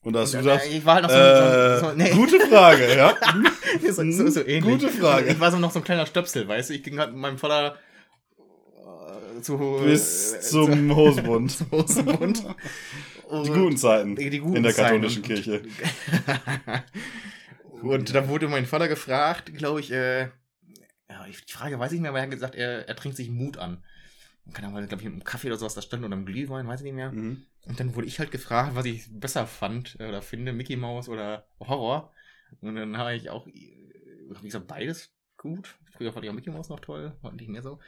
Und da hast du gesagt, ich war halt noch so, äh, so, so nee. gute Frage, ja? so, so, so ähnlich. Gute Frage. Ich war so noch so ein kleiner Stöpsel, weißt du? Ich ging halt mit meinem Vater äh, zu Bis äh, zum Hosenbund. zum Hosenbund. Die guten Zeiten Die, die guten in der Zeiten. katholischen Kirche. Und dann wurde mein Vater gefragt, glaube ich, äh, die Frage weiß ich nicht mehr, aber er hat gesagt, er, er trinkt sich Mut an. Keine Ahnung, glaube ich, mit einem Kaffee oder sowas da stand oder einem Glühwein, weiß ich nicht mehr. Mhm. Und dann wurde ich halt gefragt, was ich besser fand äh, oder finde, Mickey Mouse oder Horror. Und dann habe ich auch, wie gesagt, beides gut. Früher fand ich auch Mickey Mouse noch toll, heute nicht mehr so.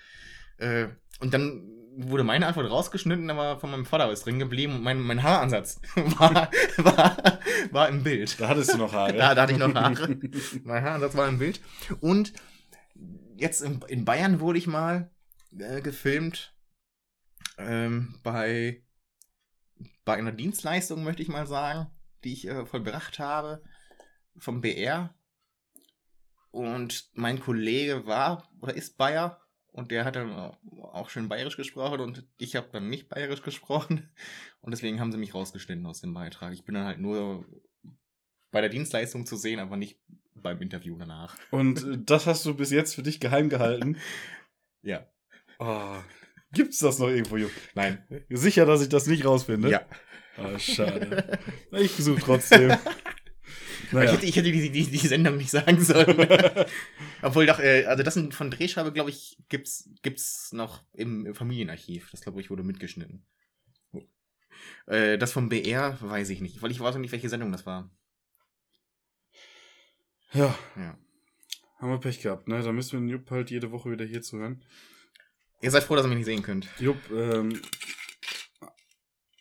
Äh, und dann wurde meine Antwort rausgeschnitten, aber von meinem Vater ist drin geblieben und mein, mein Haaransatz war, war, war im Bild. Da hattest du noch Haare. Da, da hatte ich noch Haare. mein Haaransatz war im Bild. Und jetzt in, in Bayern wurde ich mal äh, gefilmt ähm, bei, bei einer Dienstleistung, möchte ich mal sagen, die ich äh, vollbracht habe vom BR. Und mein Kollege war oder ist Bayer und der hat dann auch schön bayerisch gesprochen und ich habe dann nicht bayerisch gesprochen. Und deswegen haben sie mich rausgeschnitten aus dem Beitrag. Ich bin dann halt nur bei der Dienstleistung zu sehen, aber nicht beim Interview danach. Und äh, das hast du bis jetzt für dich geheim gehalten? ja. Oh, gibt's das noch irgendwo, Jupp? Nein. Sicher, dass ich das nicht rausfinde? Ja. Ah, schade. Ich suche trotzdem. Naja. Ich, hätte, ich hätte die, die, die Sendung nicht sagen sollen. Obwohl doch, äh, also das sind von Drehscheibe, glaube ich, gibt's, gibt's noch im, Familienarchiv. Das, glaube ich, wurde mitgeschnitten. Äh, das vom BR weiß ich nicht, weil ich weiß nicht, welche Sendung das war. Ja. Ja. Haben wir Pech gehabt, ne? Da müssen wir den Jupp halt jede Woche wieder hier zuhören. Ihr seid froh, dass ihr mich nicht sehen könnt. Jupp, ähm,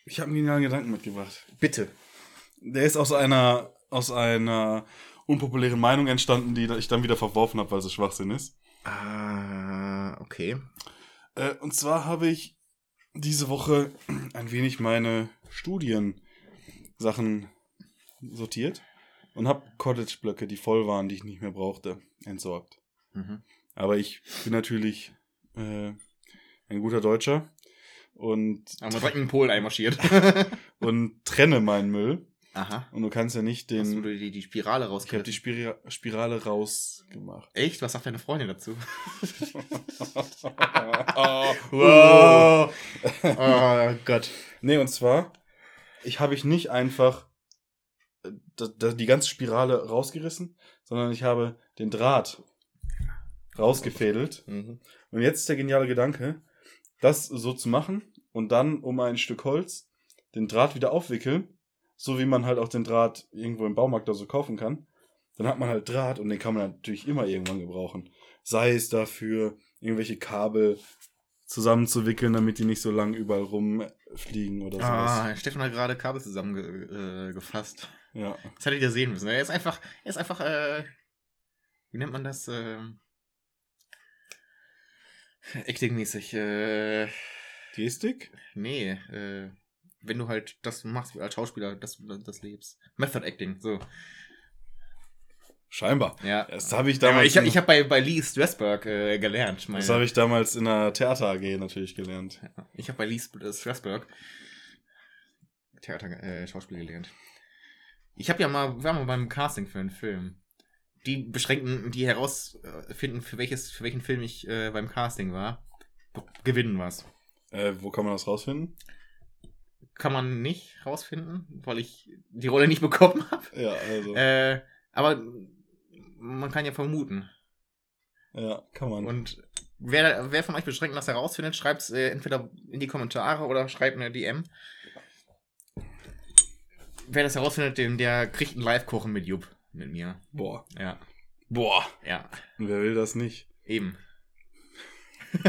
ich habe einen genialen Gedanken mitgebracht. Bitte. Der ist aus einer, aus einer unpopulären Meinung entstanden, die ich dann wieder verworfen habe, weil es Schwachsinn ist. Ah, okay. Äh, und zwar habe ich diese Woche ein wenig meine Studiensachen sortiert und habe Cottage-Blöcke, die voll waren, die ich nicht mehr brauchte, entsorgt. Mhm. Aber ich bin natürlich äh, ein guter Deutscher und, Aber man direkt in Polen einmarschiert. und trenne meinen Müll. Aha. Und du kannst ja nicht Hast den. du die, die Spirale Ich habe die Spira Spirale rausgemacht. Echt? Was sagt deine Freundin dazu? oh, Wow. oh Gott. Nee, und zwar, ich habe ich nicht einfach äh, die ganze Spirale rausgerissen, sondern ich habe den Draht rausgefädelt. Mhm. Und jetzt ist der geniale Gedanke, das so zu machen und dann um ein Stück Holz den Draht wieder aufwickeln, so wie man halt auch den Draht irgendwo im Baumarkt oder so kaufen kann. Dann hat man halt Draht und den kann man natürlich immer irgendwann gebrauchen. Sei es dafür, irgendwelche Kabel zusammenzuwickeln, damit die nicht so lang überall rumfliegen oder sowas. Ah, Stefan hat gerade Kabel zusammengefasst. Äh. Ja. das hättet ihr sehen müssen. Er ist einfach, er ist einfach, äh, wie nennt man das? Äh, Acting-mäßig. Äh, Gestik? nee, äh, wenn du halt das machst als Schauspieler, das, das lebst. Method Acting, so. Scheinbar. Ja. Das habe ich Ja, damals. ich ich habe bei, bei Lee Strasberg äh, gelernt. Meine, das habe ich damals in der Theater AG natürlich gelernt. Ich habe bei Lee äh, Strasberg Theater, äh, Schauspiel gelernt. Ich habe ja mal, war mal beim Casting für einen Film. Die beschränken, die herausfinden, für welches, für welchen Film ich äh, beim Casting war, gewinnen was. Äh, wo kann man das rausfinden? Kann man nicht rausfinden, weil ich die Rolle nicht bekommen habe. Ja, also. Äh, aber man kann ja vermuten. ja, kann man. Und wer, wer von euch beschränkt das herausfindet, schreibt es äh, entweder in die Kommentare oder schreibt eine DM. Wer das herausfindet, den, der kriegt ein Live-Kochen mit Jupp. Mit mir. Boah. Ja. Boah. Ja. Und wer will das nicht? Eben.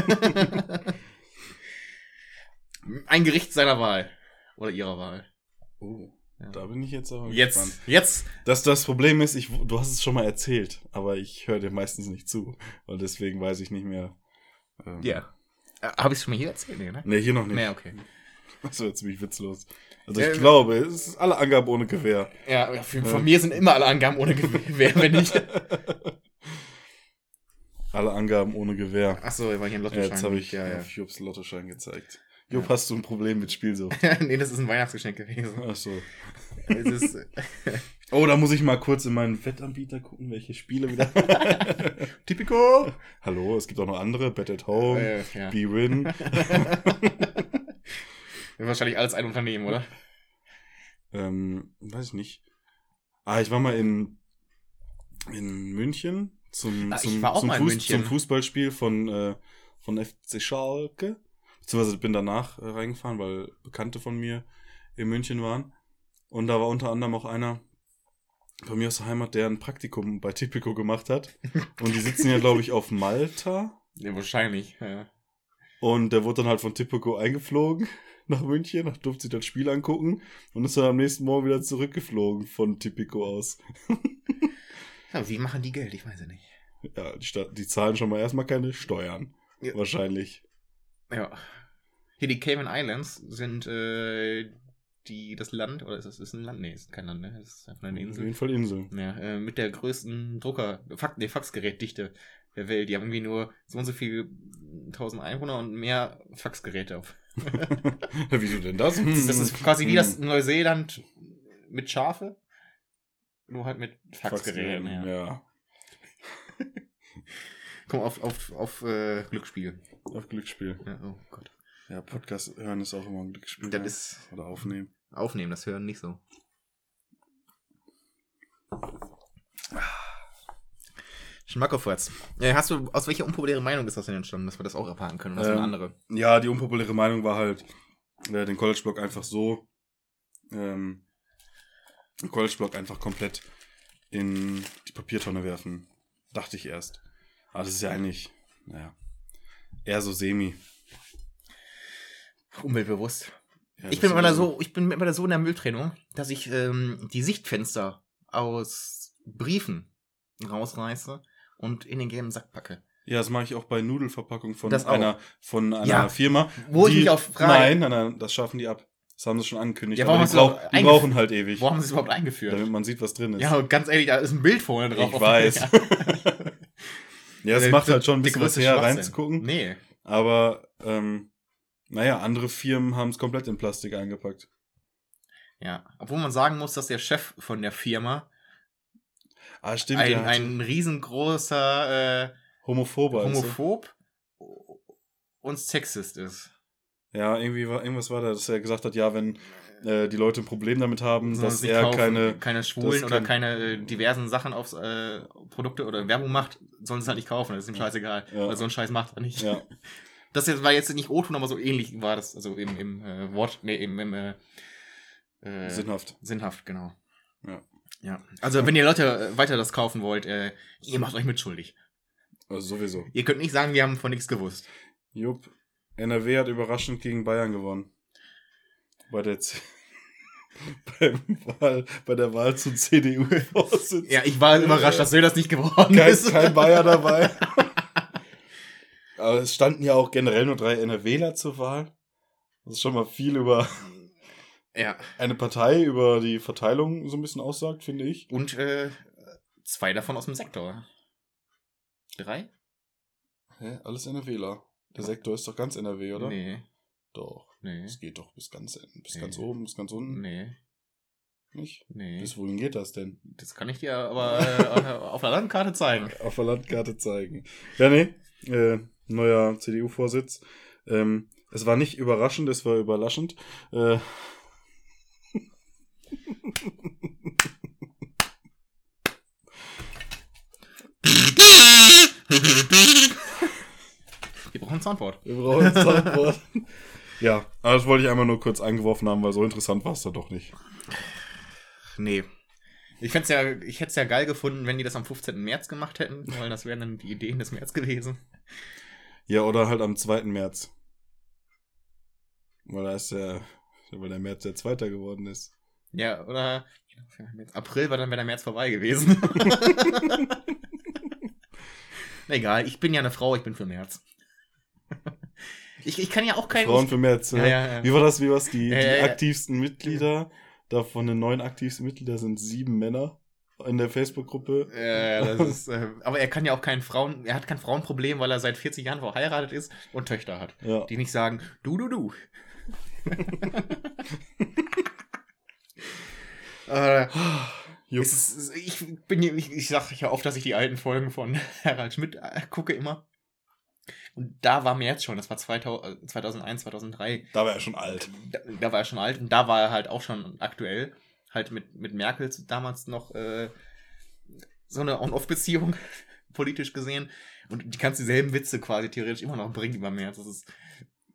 ein Gericht seiner Wahl. Oder ihrer Wahl. Oh. Ja. Da bin ich jetzt aber Jetzt. gespannt. Jetzt. Das, das Problem ist, ich, du hast es schon mal erzählt, aber ich höre dir meistens nicht zu. Und deswegen weiß ich nicht mehr. Ähm, Ja. Äh, Habe ich es schon mal hier erzählt? Nee, ne? Nee, hier noch nicht. Nee, okay. Das wird ziemlich witzlos. Also Ja, ich glaube, es ist alle Angaben ohne Gewehr. Ja, von mir sind immer alle Angaben ohne Gewehr, wenn ich. alle Angaben ohne Gewehr. Achso, war hier ein Ja, Lottoschein. jetzt habe ich Ja, ja. Jobs Lottoschein gezeigt. Job, hast du ein Problem mit Spielsucht? nee, das ist ein Weihnachtsgeschenk gewesen. Ach so. Ist, Oh, da muss ich mal kurz in meinen Wettanbieter gucken, welche Spiele wieder. Typico! Hallo, es gibt auch noch andere. Bet at Home, Äh, ja. B-Win. Wahrscheinlich alles ein Unternehmen, oder? ähm, weiß ich nicht. Ah, ich war mal in, in München zum, Ah, zum, zum, München. zum Fußballspiel von, äh, von FC Schalke. Beziehungsweise bin danach äh, reingefahren, weil Bekannte von mir in München waren. Und da war unter anderem auch einer, bei mir aus der Heimat, der ein Praktikum bei Tipico gemacht hat. Und die sitzen ja, glaube ich, auf Malta. Ja, wahrscheinlich. Ja. Und der wurde dann halt von Tipico eingeflogen nach München, durfte sich das Spiel angucken und ist dann am nächsten Morgen wieder zurückgeflogen von Tipico aus. ja, wie machen die Geld? Ich weiß ja nicht. Ja, die, die zahlen schon mal erstmal keine Steuern. Ja. Wahrscheinlich. Ja. Hier die Cayman Islands sind äh, die das Land, oder ist das ist ein Land? Nee, ist kein Land, ne? Das ist einfach eine Auf Insel. jeden Fall Insel. Ja, äh, mit der größten Drucker, Fax, nee, Faxgerätdichte der Welt. Die haben irgendwie nur so und so viel 1000 Einwohner und mehr Faxgeräte auf. Wieso denn das? Das, das ist quasi wie das Hm. Neuseeland mit Schafe, nur halt mit Faxgeräten. Ja. ja. Komm auf, auf, auf äh, Glücksspiel. Auf Glücksspiel. Ja, oh Gott. Ja, Podcast hören ist auch immer ein Glücksspiel. Das ja. ist Oder aufnehmen. aufnehmen, das hören nicht so. Schmackofatz. Äh, hast du, aus welcher unpopulären Meinung ist das denn entstanden, dass wir das auch erfahren können? Das Ähm, eine andere. Ja, die unpopuläre Meinung war halt, äh, den College-Block einfach so, ähm, den College-Block einfach komplett in die Papiertonne werfen. Dachte ich erst. Aber das ist ja eigentlich, naja, eher so semi. Umweltbewusst. Ja, Ich bin immer so, ich bin immer da so in der Mülltrennung, dass ich ähm, die Sichtfenster aus Briefen rausreiße und in den gelben Sack packe. Ja, das mache ich auch bei Nudelverpackung von Das auch. einer, von einer Ja. Firma. Wo ich mich auch frage- Nein, nein, nein, das schaffen die ab. Das haben sie schon angekündigt. Ja, aber warum die, brauch, auch die brauchen halt ewig, Wo haben sie es überhaupt eingeführt? damit man sieht, was drin ist. ja, ganz ehrlich, da ist ein Bild vorne drauf. ich weiß. Ja. ja, es Der- macht halt schon ein bisschen was her, reinzugucken. Nee. Aber, ähm, naja, andere Firmen haben es komplett in Plastik eingepackt. Ja, obwohl man sagen muss, dass der Chef von der Firma Ah, stimmt, ein, ein riesengroßer äh, Homophober. er. Homophob und Sexist ist. Ja, irgendwie war, irgendwas war da, dass er gesagt hat, ja, wenn äh, die Leute ein Problem damit haben, Sondern dass er kaufen, keine, keine Schwulen oder keine äh, diversen Sachen aufs äh, Produkte oder Werbung macht, sollen sie es halt nicht kaufen. Das ist ihm scheißegal. Ja. Weil so einen Scheiß macht er nicht. ja, Das jetzt war jetzt nicht O-Ton, aber so ähnlich war das. Also im, im äh, Wort, nee, im, im äh, äh, sinnhaft. sinnhaft, genau. Ja. Ja. Also wenn ihr Leute äh, weiter das kaufen wollt, äh, ihr macht euch mitschuldig. Also sowieso. Ihr könnt nicht sagen, wir haben von nichts gewusst. Jupp. NRW hat überraschend gegen Bayern gewonnen. Bei der, Z Wahl, bei der Wahl zum CDU-Vorsitz. Ja, ich war überrascht, dass Söder das nicht geworden kein, ist. kein Bayer dabei. Aber es standen ja auch generell nur drei NRWler zur Wahl. Das ist schon mal viel über Ja. eine Partei, über die Verteilung so ein bisschen aussagt, finde ich. Und äh, zwei davon aus dem Sektor. Drei? Hä? Alles NRWler. Der Sektor ist doch ganz NRW, oder? Nee. Doch. Nee. Es geht doch bis ganz, bis Nee. ganz oben, bis ganz unten. Nee. Nicht? Nee. Bis wohin geht das denn? Das kann ich dir aber äh, auf der Landkarte zeigen. Auf der Landkarte zeigen. Ja, nee. Äh, neuer CDU-Vorsitz. Ähm, es war nicht überraschend, es war überraschend. Äh, Wir brauchen ein Soundboard. wir brauchen ein Soundboard. ja, aber das wollte ich einmal nur kurz eingeworfen haben, weil so interessant war es da doch nicht. Nee. Ich, ja, ich hätte es ja geil gefunden, wenn die das am 15. März gemacht hätten, weil das wären dann die Ideen des März gewesen. Ja, oder halt am 2. März. Weil da ist der, weil der März der Zweiter geworden ist. Ja, oder April war dann wäre der März vorbei gewesen. Egal, ich bin ja eine Frau, ich bin für März. Ich, ich kann ja auch kein. Frauen für März. Ja, ja, ja. Wie war das? Wie war's? Die, Ja, die ja. aktivsten Mitglieder, davon den neun aktivsten Mitglieder sind sieben Männer in der Facebook-Gruppe. Äh, das ist, äh, aber er kann ja auch kein Frauen, er hat kein Frauenproblem, weil er seit 40 Jahren verheiratet ist und Töchter hat, Ja. die nicht sagen, du, du, du. äh, ist, ich bin, ich, ich sag ja oft, dass ich die alten Folgen von Harald Schmidt äh, gucke immer. Und da war März schon, das war 2000, äh, 2001, 2003. Da war er schon alt. Da, da war er schon alt und da war er halt auch schon aktuell. Halt mit, mit Merkel damals noch äh, so eine On-Off-Beziehung, politisch gesehen. Und die kannst dieselben Witze quasi theoretisch immer noch bringen über März. Das ist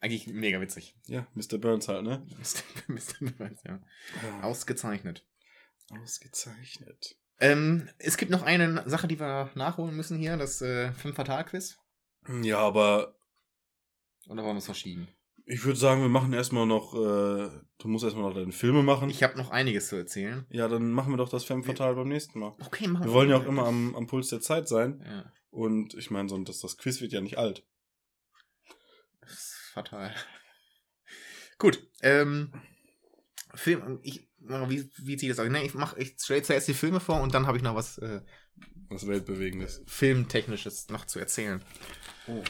eigentlich mega witzig. Ja, Mr. Burns halt, ne? Mr. Burns, ja. Ausgezeichnet. Ausgezeichnet. Ähm, es gibt noch eine Sache, die wir nachholen müssen hier, das äh, Fatal Quiz. Ja, aber Oder wollen wir es verschieben? Ich würde sagen, wir machen erstmal noch, äh, du musst erstmal noch deine Filme machen. Ich habe noch einiges zu erzählen. ja, dann machen wir doch das Femme Fatale beim nächsten Mal. Okay, machen Wir wollen ja auch immer am, am Puls der Zeit sein. Ja, Und ich meine, so, das, das Quiz wird ja nicht alt. das ist fatal. Gut, ähm, Film, ich, wie, wie zieht das aus? Ne, ich mach, ich stelle zuerst die Filme vor und dann habe ich noch was äh, Was Weltbewegendes. Filmtechnisches noch zu erzählen. Oh.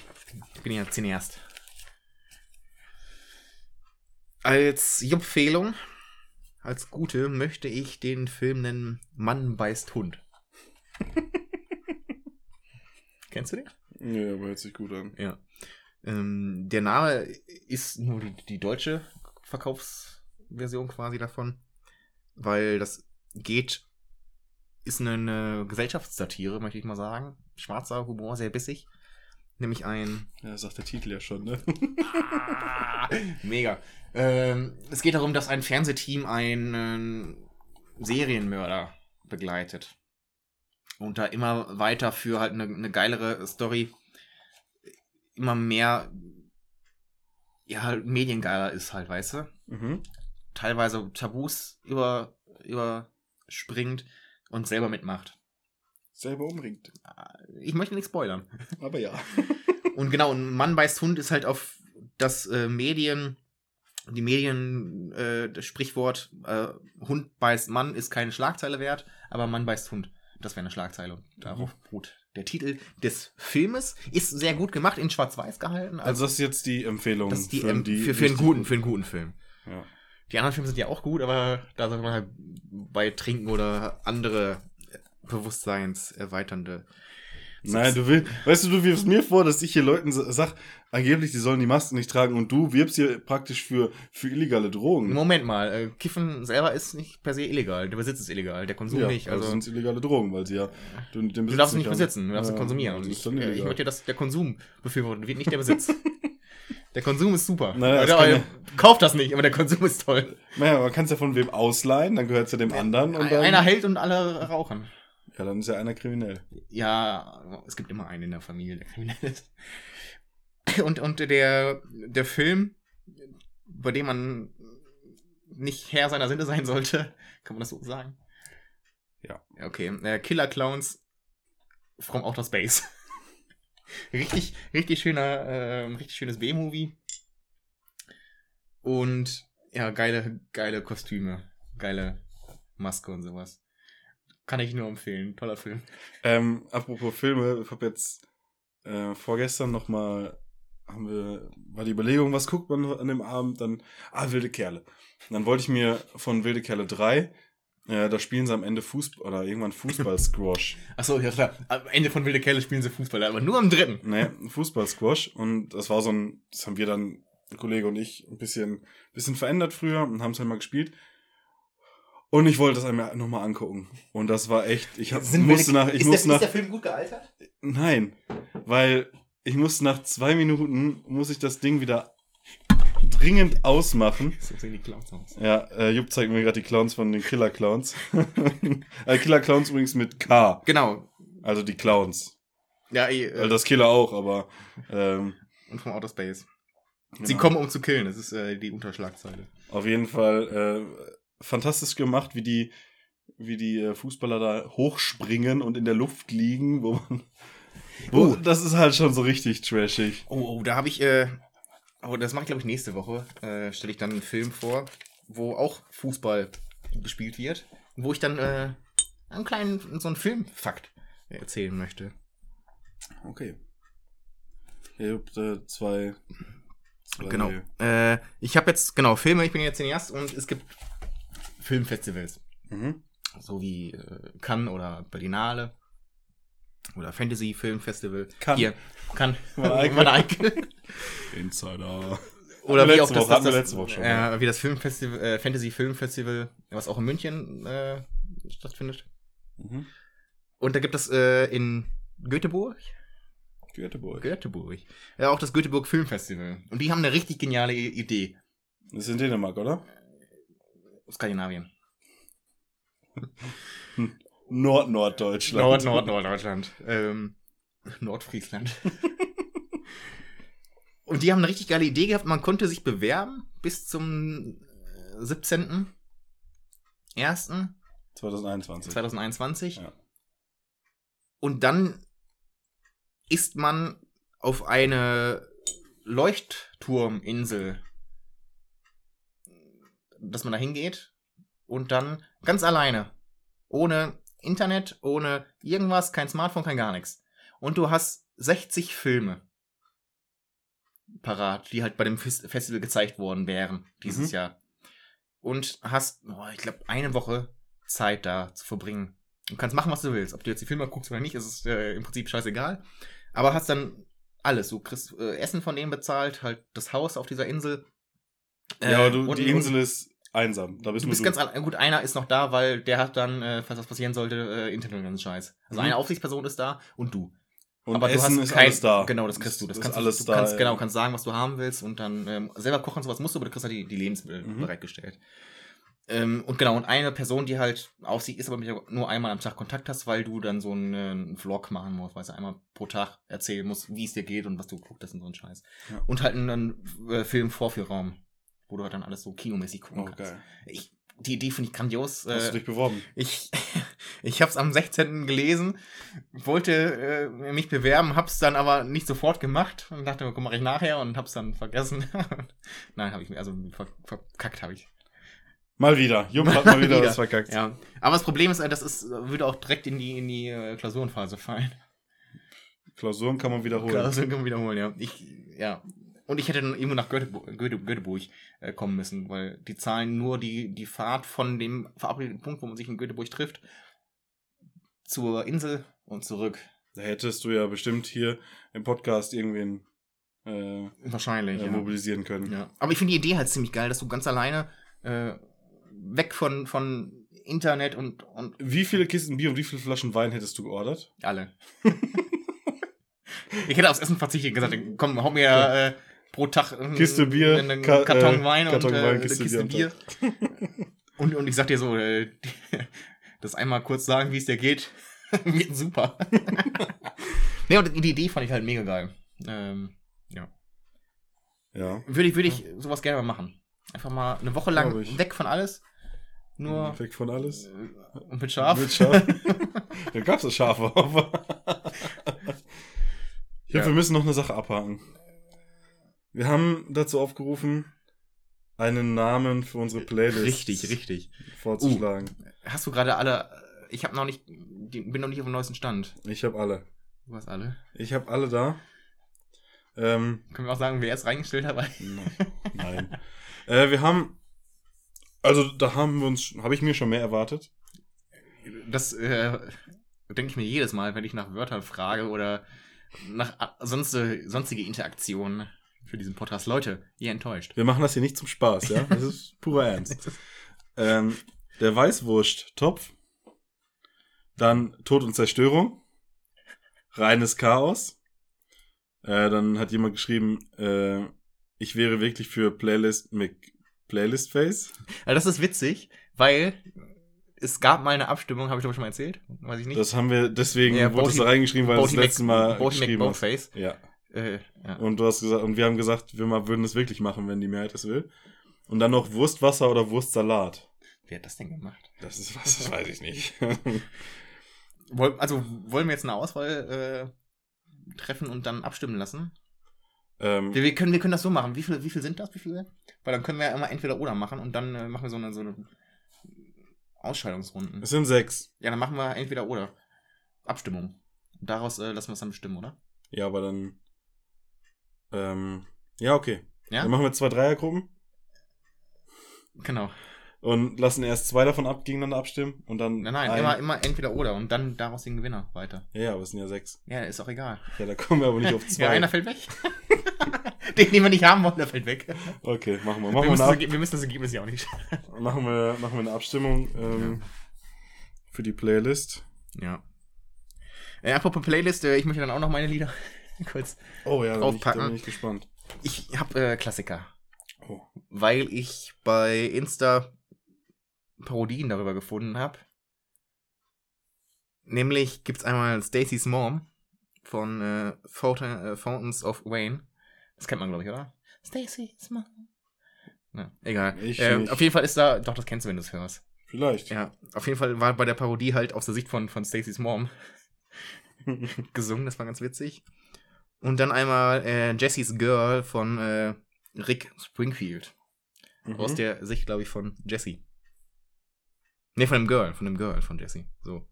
Ich bin ja Cineast. Als Empfehlung, als gute, möchte ich den Film nennen Mann beißt Hund. Kennst du den? Ja, aber hört sich gut an. Ja. Ähm, der Name ist nur die, die deutsche Verkaufsversion quasi davon, weil das geht, ist eine Gesellschaftssatire, möchte ich mal sagen. Schwarzer Humor, sehr bissig. Nämlich ein Ja, sagt der Titel ja schon, ne? Ah, Mega. Ähm, es geht darum, dass ein Fernsehteam einen Serienmörder begleitet. Und da immer weiter für halt eine, eine geilere Story immer mehr ja, halt mediengeiler ist halt, weißt du? Mhm. Teilweise Tabus über, überspringt und selber mitmacht. Selber umringt. Ich möchte nicht spoilern. Aber ja. Und genau, ein Mann beißt Hund ist halt auf das äh, Medien, die Medien, äh, das Sprichwort äh, Hund beißt Mann ist keine Schlagzeile wert, aber Mann beißt Hund. Das wäre eine Schlagzeile. Und darauf beruht der Titel des Filmes. Ist sehr gut gemacht, in Schwarz-Weiß gehalten. Also das ist jetzt die Empfehlung das ist die, für, ähm, die für, für, einen guten, für einen guten Film. Ja. Die anderen Filme sind ja auch gut, aber da soll man halt bei Trinken oder andere bewusstseinserweiternde. Nein, du willst, weißt du, du wirfst mir vor, dass ich hier Leuten sa- sag, angeblich, die sollen die Masken nicht tragen und du wirbst hier praktisch für, für illegale Drogen. Moment mal, äh, Kiffen selber ist nicht per se illegal. Der Besitz ist illegal, der Konsum ja, nicht. also Also, sind illegale Drogen, weil sie ja du, du darfst nicht haben. besitzen, du darfst Ja, konsumieren. das ist ich, dann äh, ich illegal. möchte, dass der Konsum befürwortet wird, nicht der Besitz. der Konsum ist super. Naja, das ja- Kauft das nicht, aber der Konsum ist toll. Naja, man kann es ja von wem ausleihen, dann gehört es ja dem anderen und dann, Einer hält und alle rauchen. Ja, dann ist ja einer kriminell. Ja, es gibt immer einen in der Familie, der kriminell ist. Und, und der, der Film, bei dem man nicht Herr seiner Sinne sein sollte, kann man das so sagen? Ja. Okay, äh, Killer Clowns from Outer Space. richtig, richtig schöner, äh, richtig schönes B-Movie. Und ja, geile, geile Kostüme, geile Maske und sowas. Kann ich nur empfehlen. Toller Film. Ähm, apropos Filme, ich habe jetzt äh, vorgestern noch mal haben wir war die Überlegung, was guckt man an dem Abend, dann ah wilde Kerle. Und dann wollte ich mir von wilde Kerle 3 äh, da spielen sie am Ende Fußball oder irgendwann Fußball-Squash. Achso, ja klar. Am Ende von Wilde Kerle spielen sie Fußball, aber nur am dritten. ne, Fußball-Squash. Und das war so ein, das haben wir dann, ein Kollege und ich, ein bisschen, bisschen verändert früher und haben es halt mal gespielt. Und ich wollte das einmal nochmal angucken. Und das war echt, ich hab, musste nach, ich musste nach, Film gut gealtert? Nein, weil ich muss nach zwei Minuten, muss ich das Ding wieder dringend ausmachen. Die Clowns aus. Ja, äh, Jupp zeigt mir gerade die Clowns von den Killer Clowns. äh, Killer Clowns übrigens mit K, Genau. also die Clowns. Ja, eh, Weil äh, das Killer auch, aber ähm, und vom Outer Space. Sie genau. kommen, um zu killen. Das ist äh, die Unterschlagzeile. auf jeden Fall äh, fantastisch gemacht, wie die wie die äh, Fußballer da hochspringen und in der Luft liegen, wo man wo, Oh. das ist halt schon so richtig trashig. Oh, oh da habe ich, äh, oh, das mache ich glaube ich nächste Woche. Äh, Stelle ich dann einen Film vor, wo auch Fußball gespielt wird. Wo ich dann äh, einen kleinen, so einen Filmfakt erzählen möchte. Okay. Ihr habt äh, zwei, zwei Genau. Äh, ich habe jetzt, genau, Filme, ich bin jetzt Cineast und es gibt Filmfestivals. Mhm. So wie äh, Cannes oder Berlinale. Oder Fantasy Film Festival. Cannes. Hier, Eickel. Meine Eickel. Insider. Oder wie auch das, Woche, das, das letzte Woche schon, äh, wie das Filmfestival, äh, Fantasy Film Festival, was auch in München äh, stattfindet. Mhm. Und da gibt es äh, in Göteborg, Göteborg. Göteborg, ja auch das Göteborg Film Festival. Und die haben eine richtig geniale Idee. Das ist in Dänemark, oder? Skandinavien. Nord-Norddeutschland. Nord, Nord, Norddeutschland. Ähm, Nordfriesland. Und die haben eine richtig geile Idee gehabt. Man konnte sich bewerben bis zum äh, 17. 1. 2021. 2021. Ja. Und dann ist man auf eine Leuchtturminsel, dass man da hingeht und dann ganz alleine, ohne Internet, ohne irgendwas, kein Smartphone, kein gar nichts. Und du hast 60 Filme parat, die halt bei dem Fes- Festival gezeigt worden wären dieses Mhm. Jahr. Und hast, oh, ich glaube, eine Woche Zeit da zu verbringen. Du kannst machen, was du willst. Ob du jetzt die Filme guckst oder nicht, ist es äh, im Prinzip scheißegal. Aber hast dann alles. Du kriegst äh, Essen von denen bezahlt, halt das Haus auf dieser Insel. Ja, aber Äh, du, und- die Insel ist einsam. Da bist Du bist du. ganz allein. Gut, einer ist noch da, weil der hat dann, äh, falls was passieren sollte, äh, Internet und ganz Scheiß. Also Mhm. eine Aufsichtsperson ist da und du. Und aber Essen du hast ist kein, alles da. Genau, das kriegst du. Das ist kannst alles du, da. kannst, ja. genau, kannst sagen, was du haben willst und dann ähm, selber kochen und sowas musst du, aber du kriegst halt die, die Lebensmittel Mhm. bereitgestellt. Ähm, und genau, und eine Person, die halt aufsieht, ist aber mit der nur einmal am Tag Kontakt hast, weil du dann so einen, äh, einen Vlog machen musst, weißt du, einmal pro Tag erzählen musst, wie es dir geht und was du geguckt hast und so ein Scheiß. Ja. Und halt einen äh, Film-Vorführraum, wo du halt dann alles so kinomäßig gucken Oh, kannst. geil. Ich, die Idee finde ich grandios. Hast du Äh, dich beworben? ich ich habe es am 16. gelesen, wollte äh, mich bewerben, hab's dann aber nicht sofort gemacht und dachte, komm, mache ich nachher und hab's dann vergessen. Nein, habe ich mir, also ver verkackt habe ich. Mal wieder. Jupp hat mal wieder Wieder. was verkackt. Ja, aber das Problem ist, äh, das ist, würde auch direkt in die, in die äh, Klausurenphase fallen. Klausuren kann man wiederholen. Klausuren kann man wiederholen, ja. Ich, ja. Und ich hätte dann irgendwo nach Göteborg, Göte, Göteborg äh, kommen müssen, weil die zahlen nur die, die Fahrt von dem verabredeten Punkt, wo man sich in Göteborg trifft, zur Insel und zurück. Da hättest du ja bestimmt hier im Podcast irgendwen äh, Wahrscheinlich, äh, ja. mobilisieren können. ja. Aber ich finde die Idee halt ziemlich geil, dass du ganz alleine äh, weg von, von Internet und, und Wie viele Kisten Bier und wie viele Flaschen Wein hättest du geordert? alle. ich hätte aufs Essen verzichtet und gesagt, komm, hau mir äh, pro Tag einen, Kiste Bier, einen Ka- Karton äh, Wein Karton und äh, Wein, eine Kiste Kiste Bier Bier. Und, und ich sag dir so, äh, das einmal kurz sagen, wie es dir geht, wird super. ne, und die Idee fand ich halt mega geil. Ähm, ja. Ja. Würde ich, würde ich sowas gerne mal machen. Einfach mal eine Woche lang ich. weg von alles. Nur Weg von alles. äh, und mit Schaf. Mit Schaf. da gab's das Schafe. Hier, Ja. wir müssen noch eine Sache abhaken. Wir haben dazu aufgerufen, einen Namen für unsere Playlist Richtig, richtig. vorzuschlagen. Hast du gerade alle. Ich habe noch nicht. Bin noch nicht auf dem neuesten Stand. Ich habe alle. Du hast alle. Ich habe alle da. Ähm, Können wir auch sagen, wer es reingestellt hat? Nein. äh, wir haben. Also, da haben wir uns. Habe ich mir schon mehr erwartet. Das äh, denke ich mir jedes Mal, wenn ich nach Wörtern frage oder nach a- sonst, sonstige Interaktionen für diesen Podcast. Leute, ihr enttäuscht. Wir machen das hier nicht zum Spaß, ja? Das ist purer Ernst. ähm, der Weißwurst-Topf. Dann Tod und Zerstörung. Reines Chaos. Äh, dann hat jemand geschrieben, äh, ich wäre wirklich für Playlist mit Playlist Face. Also das ist witzig, weil es gab mal eine Abstimmung, habe ich glaube schon mal erzählt, weiß ich nicht. Das haben wir, deswegen Ja, wurde es Boaty- da reingeschrieben, weil du das Boaty letzte Mal Boaty geschrieben hast. Ja. Äh, ja. Und du hast gesagt, und wir haben gesagt, wir mal würden es wirklich machen, wenn die Mehrheit es will. Und dann noch Wurstwasser oder Wurstsalat. Wer hat das denn gemacht? Das ist was, das weiß ich nicht. Also wollen wir jetzt eine Auswahl äh, treffen und dann abstimmen lassen? ähm, Wir, wir, können, wir können das so machen. Wie viele wie viel sind das? Wie viele? Weil dann können wir ja immer entweder oder machen und dann äh, machen wir so eine, so eine Ausscheidungsrunden. es sind sechs. Ja, dann machen wir entweder oder. Abstimmung. Daraus äh, lassen wir es dann bestimmen, oder? Ja, aber dann. Ähm, ja, okay. Ja? Dann machen wir zwei Dreiergruppen Genau. und lassen erst zwei davon ab, gegeneinander abstimmen und dann. Nein, nein, ein- immer, immer entweder oder und dann daraus den Gewinner weiter. Ja, ja, aber es sind ja sechs. Ja, ist auch egal. Ja, da kommen wir aber nicht auf zwei. Ja, einer fällt weg. den, den wir nicht haben wollen, der fällt weg. okay, machen wir. Machen wir, müssen, das, wir müssen das Ergebnis ja auch nicht. Ab machen wir, machen wir eine Abstimmung ähm, für die Playlist. Ja. Äh, apropos Playlist, äh, ich möchte dann auch noch meine Lieder kurz. Oh ja, da bin, ich, da Draufpacken. bin ich gespannt. Ich habe äh, Klassiker, Oh. weil ich bei Insta Parodien darüber gefunden habe. Nämlich gibt's einmal Stacy's Mom von äh, Fountain, äh, Fountains of Wayne. Das kennt man, glaube ich, oder? Stacy's Mom. Na, egal. Ich äh, nicht. auf jeden Fall ist da, doch, das kennst du, wenn du es hörst. Vielleicht. Ja, auf jeden Fall war bei der Parodie halt aus der Sicht von, von Stacy's Mom gesungen, das war ganz witzig. Und dann einmal äh, Jessie's Girl von äh, Rick Springfield. Mhm. Aus der Sicht, glaube ich, von Jessie. Ne, von dem Girl, von dem Girl von Jessie. So.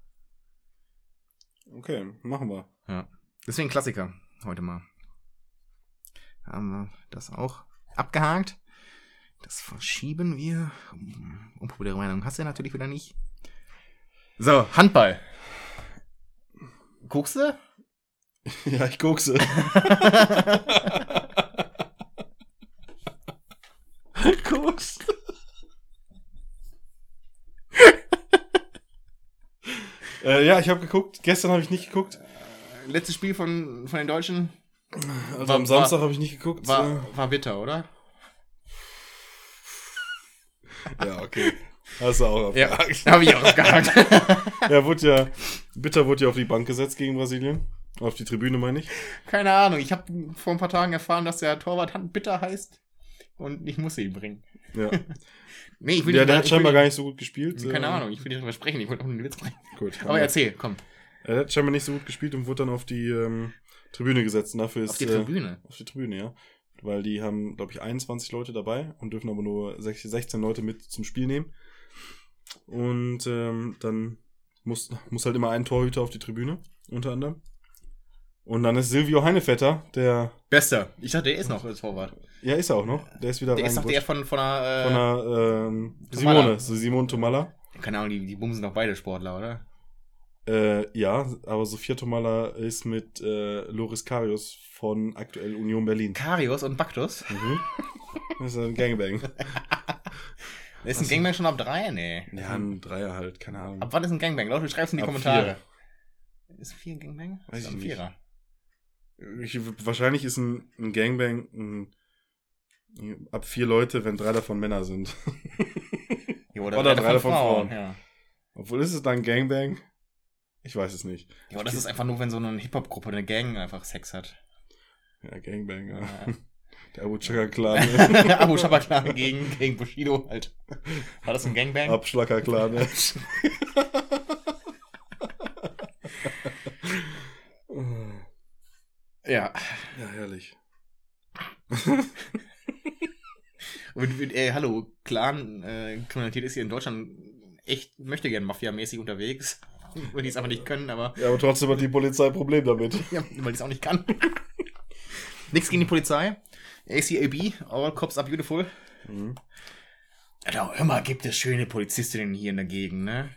Okay, machen wir. Ja. Deswegen Klassiker heute mal. Haben wir das auch abgehakt. Das verschieben wir. Unpopuläre Meinung hast du natürlich wieder nicht. So, Handball. Guckst du? Ja, ich guckse. Guckst. äh, ja, ich habe geguckt. Gestern habe ich nicht geguckt. Letztes Spiel von, von den Deutschen Also War- am Samstag habe ich nicht geguckt. war, war bitter, oder? Ja, okay. Hast du auch Ja, abgehakt. habe ich auch abgehakt. Ja, wurde ja, Bitter wurde ja auf die Bank gesetzt gegen Brasilien. Auf die Tribüne, meine ich. Keine Ahnung, ich habe vor ein paar Tagen erfahren, dass der Torwart Hand bitter heißt. Und ich muss ihn bringen. Ja. Nee, ich will ja, der hat scheinbar gar nicht so gut gespielt. Keine äh, Ahnung, ich will nicht drüber sprechen, ich wollte auch nur einen Witz bringen. Gut. Aber erzähl, komm. Er hat scheinbar nicht so gut gespielt und wurde dann auf die ähm, Tribüne gesetzt. Und dafür ist, Auf die äh, Tribüne. auf die Tribüne, ja. Weil die haben, glaube ich, 21 Leute dabei und dürfen aber nur 16 16 Leute mit zum Spiel nehmen. Und ähm, dann muss, muss halt immer ein Torhüter auf die Tribüne, unter anderem. Und dann ist Silvio Heinevetter, der, Bester. Ich dachte, der ist noch als Torwart. ja, ist er auch noch, der ist wieder Der ist doch der von, von einer. Äh, Von der ähm. Simone, so Simone Tomalla. keine Ahnung, die, die bumsen doch beide Sportler, oder? Äh, ja, aber Sophia Tomalla ist mit äh, Loris Karius von aktuell Union Berlin. Karius und Baktus. Mhm. Das ist ein Gangbang. Ist ein? Gangbang schon ab drei? Nee. Ja, ein Dreier halt, keine Ahnung. Ab wann ist ein Gangbang? Leute, schreib's in die Ab Kommentare. Ist vier ein Gangbang? Weiß ist ein nicht. Ich, wahrscheinlich ist ein, ein Gangbang ein, ab vier Leute, wenn drei davon Männer sind. Ja, Oder drei davon Frauen. Ja. Obwohl ist es dann Gangbang? Ich weiß es nicht. ja, aber das ist einfach nur, wenn so eine Hip-Hop-Gruppe, eine Gang einfach Sex hat. Ja, Gangbang, ja. Ja. Der Abu Chaka Clan. ne? Abu Shabaklan gegen, gegen Bushido halt. War das ein Gangbang? Abschlacker Clan. Ne? Ja. ja, herrlich. Und, äh, hallo, Clan, äh, Kriminalität ist hier in Deutschland echt, möchte gern Mafia-mäßig unterwegs. Weil die es aber nicht können, aber Ja, aber trotzdem hat die Polizei ein Problem damit. ja, weil die es auch nicht kann. Nichts gegen die Polizei. ACAB, All Cops are beautiful. Mhm. Hör mal, gibt es schöne Polizistinnen hier in der Gegend, ne?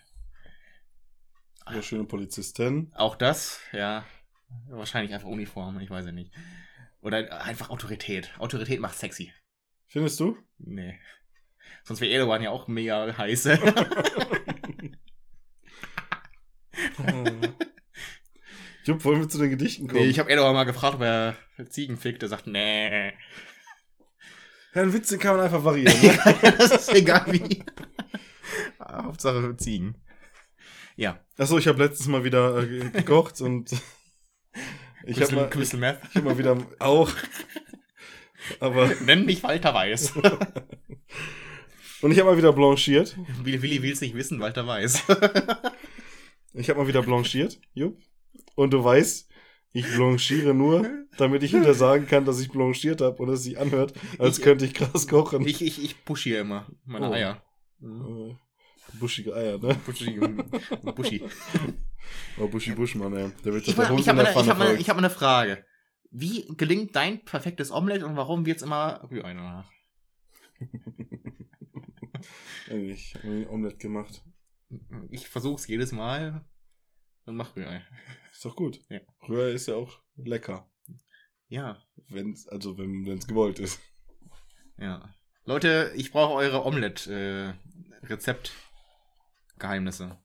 Ja, schöne Polizistin. Auch das, ja. Wahrscheinlich einfach Uniform, ich weiß ja nicht. Oder einfach Autorität. Autorität macht sexy. Findest du? Nee. Sonst wäre Erdogan ja auch mega heiß. Jupp, wollen wir zu den Gedichten kommen? nee, ich habe Erdogan mal gefragt, ob er Ziegen fickt. Er sagt, nee. ja, einen Witz, den kann man einfach variieren. Ne? das ist egal wie. Hauptsache Ziegen. Ja. Achso, ich habe letztens mal wieder äh, ge- gekocht und ich habe mal, ich, ich hab mal wieder auch. Aber Nenn mich Walter Weiß. und ich habe mal wieder blanchiert. Willi, Willi will es nicht wissen, Walter Weiß. Ich habe mal wieder blanchiert, Jupp. Und du weißt, ich blanchiere nur, damit ich hinter sagen kann, dass ich blanchiert habe und es sich anhört, als Ich- könnte ich krass kochen. Ich, ich, ich push hier immer meine Oh. Eier. Äh, Buschige Eier, ne? Buschi. Buschi. Oh, Buschi Buschmann, ey. Der wird Ich, der Hund ich habe in ich hab Pfanne mal, ich hab mal eine Frage. Wie gelingt dein perfektes Omelett und warum wird's immer Rührei danach? Ich habe ein Omelett gemacht. Ich versuch's jedes Mal und mach Rührei. Ist doch gut. Ja. Rührei ist ja auch lecker. Ja, Wenn's, also wenn es gewollt ist. ja. Leute, ich brauche eure Omelett-Rezept-Geheimnisse.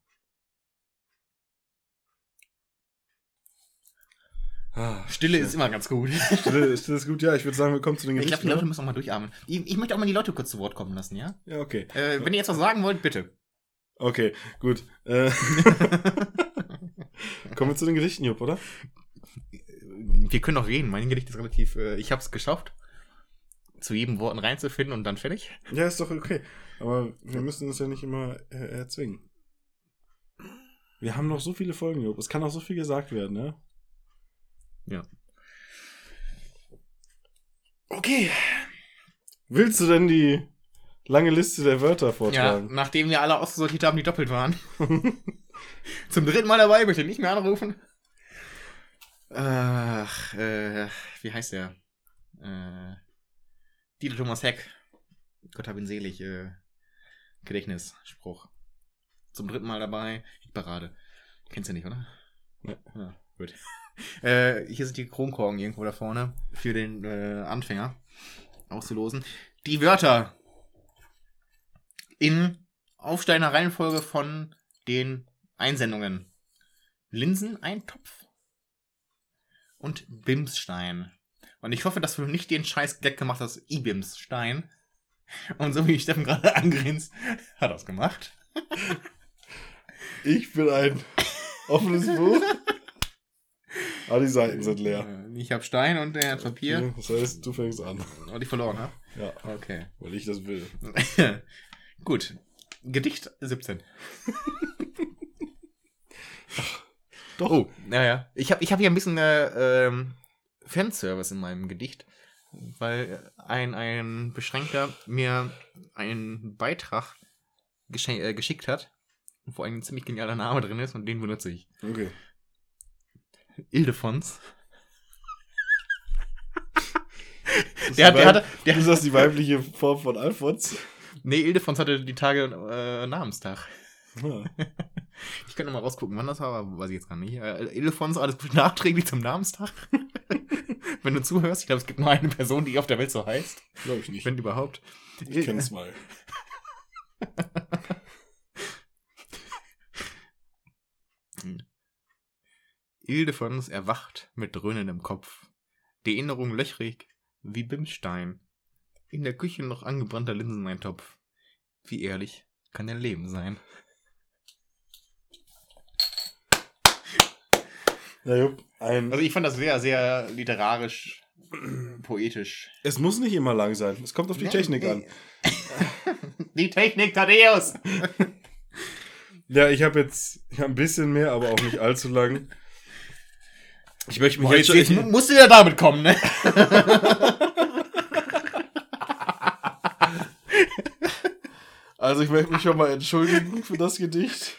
Ah, Stille ist immer ganz gut. Stille, Stille ist gut, ja. Ich würde sagen, wir kommen zu den Ich glaube, die Leute müssen auch mal durchatmen. Ich, ich möchte auch mal die Leute kurz zu Wort kommen lassen, ja? ja, okay. Äh, wenn ihr jetzt was sagen wollt, bitte. Okay, gut. Äh, Kommen wir zu den Gedichten, Jupp, oder? Wir können noch reden. Mein Gedicht ist relativ. Äh, ich habe es geschafft, zu jedem Worten reinzufinden und dann fertig. Ja, ist doch okay. Aber wir müssen es ja nicht immer äh, erzwingen. Wir haben noch so viele Folgen, Jupp. Es kann auch so viel gesagt werden, ne? Ja. Okay. Willst du denn die lange Liste der Wörter Ja, vortragen? nachdem wir alle ausgesortiert haben, die doppelt waren. Zum dritten Mal dabei, möchte nicht mehr anrufen. Ach, äh, wie heißt der? Äh, Dieter Thomas Heck. Gott hab ihn selig, äh, Gedächtnisspruch. Zum dritten Mal dabei, Parade. Kennst du nicht, oder? Nee. Ja, gut. Äh, hier sind die Kronkorken irgendwo da vorne für den äh, Anfänger auszulosen. Die Wörter in aufsteigender Reihenfolge von den Einsendungen. Linseneintopf und Bimsstein. Und ich hoffe, dass du nicht den scheiß Gag gemacht hast, I-Bimsstein. Und so wie Steffen gerade angrinst, hat er es gemacht. Ich bin ein offenes Buch. Ah, die Seiten sind leer. Äh, Ich habe Stein und er hat Papier. Das heißt, du fängst an. Und ich verloren habe. Ja, Okay. weil ich das will. Gut. Gedicht 17. Doch. Oh, naja. Ich habe ich hab hier ein bisschen äh, ähm, Fanservice in meinem Gedicht, weil ein, ein Beschränkter mir einen Beitrag äh, geschickt hat, wo ein ziemlich genialer Name drin ist und den benutze ich. Okay. Ildefons. Das Der hat- ist der die hatte- der- ist das die weibliche Form von Alfons? Nee, Ildefons hatte die Tage äh, Namenstag. Ah. Ich könnte mal rausgucken, wann das war, aber weiß ich jetzt gar nicht. Äh, Ildefons, alles Gute nachträglich zum Namenstag. Wenn du zuhörst, ich glaube, es gibt nur eine Person, die auf der Welt so heißt. Glaube ich nicht. Wenn überhaupt. Ich kenn's mal. Ildefons erwacht mit dröhnendem Kopf. Die Erinnerung löchrig wie Bimstein. In der Küche noch angebrannter Linseneintopf. Wie ehrlich kann dein Leben sein? Ja. Also ich fand das sehr, sehr literarisch, poetisch. Es muss nicht immer lang sein. Es kommt auf die Technik an. Die Technik, Thaddeus! Ja, ich habe jetzt hab ein bisschen mehr, aber auch nicht allzu lang. Ich möchte mich Boah, jetzt, jetzt, jetzt mu- musst du ja damit kommen, ne? Also ich möchte mich schon mal entschuldigen für das Gedicht.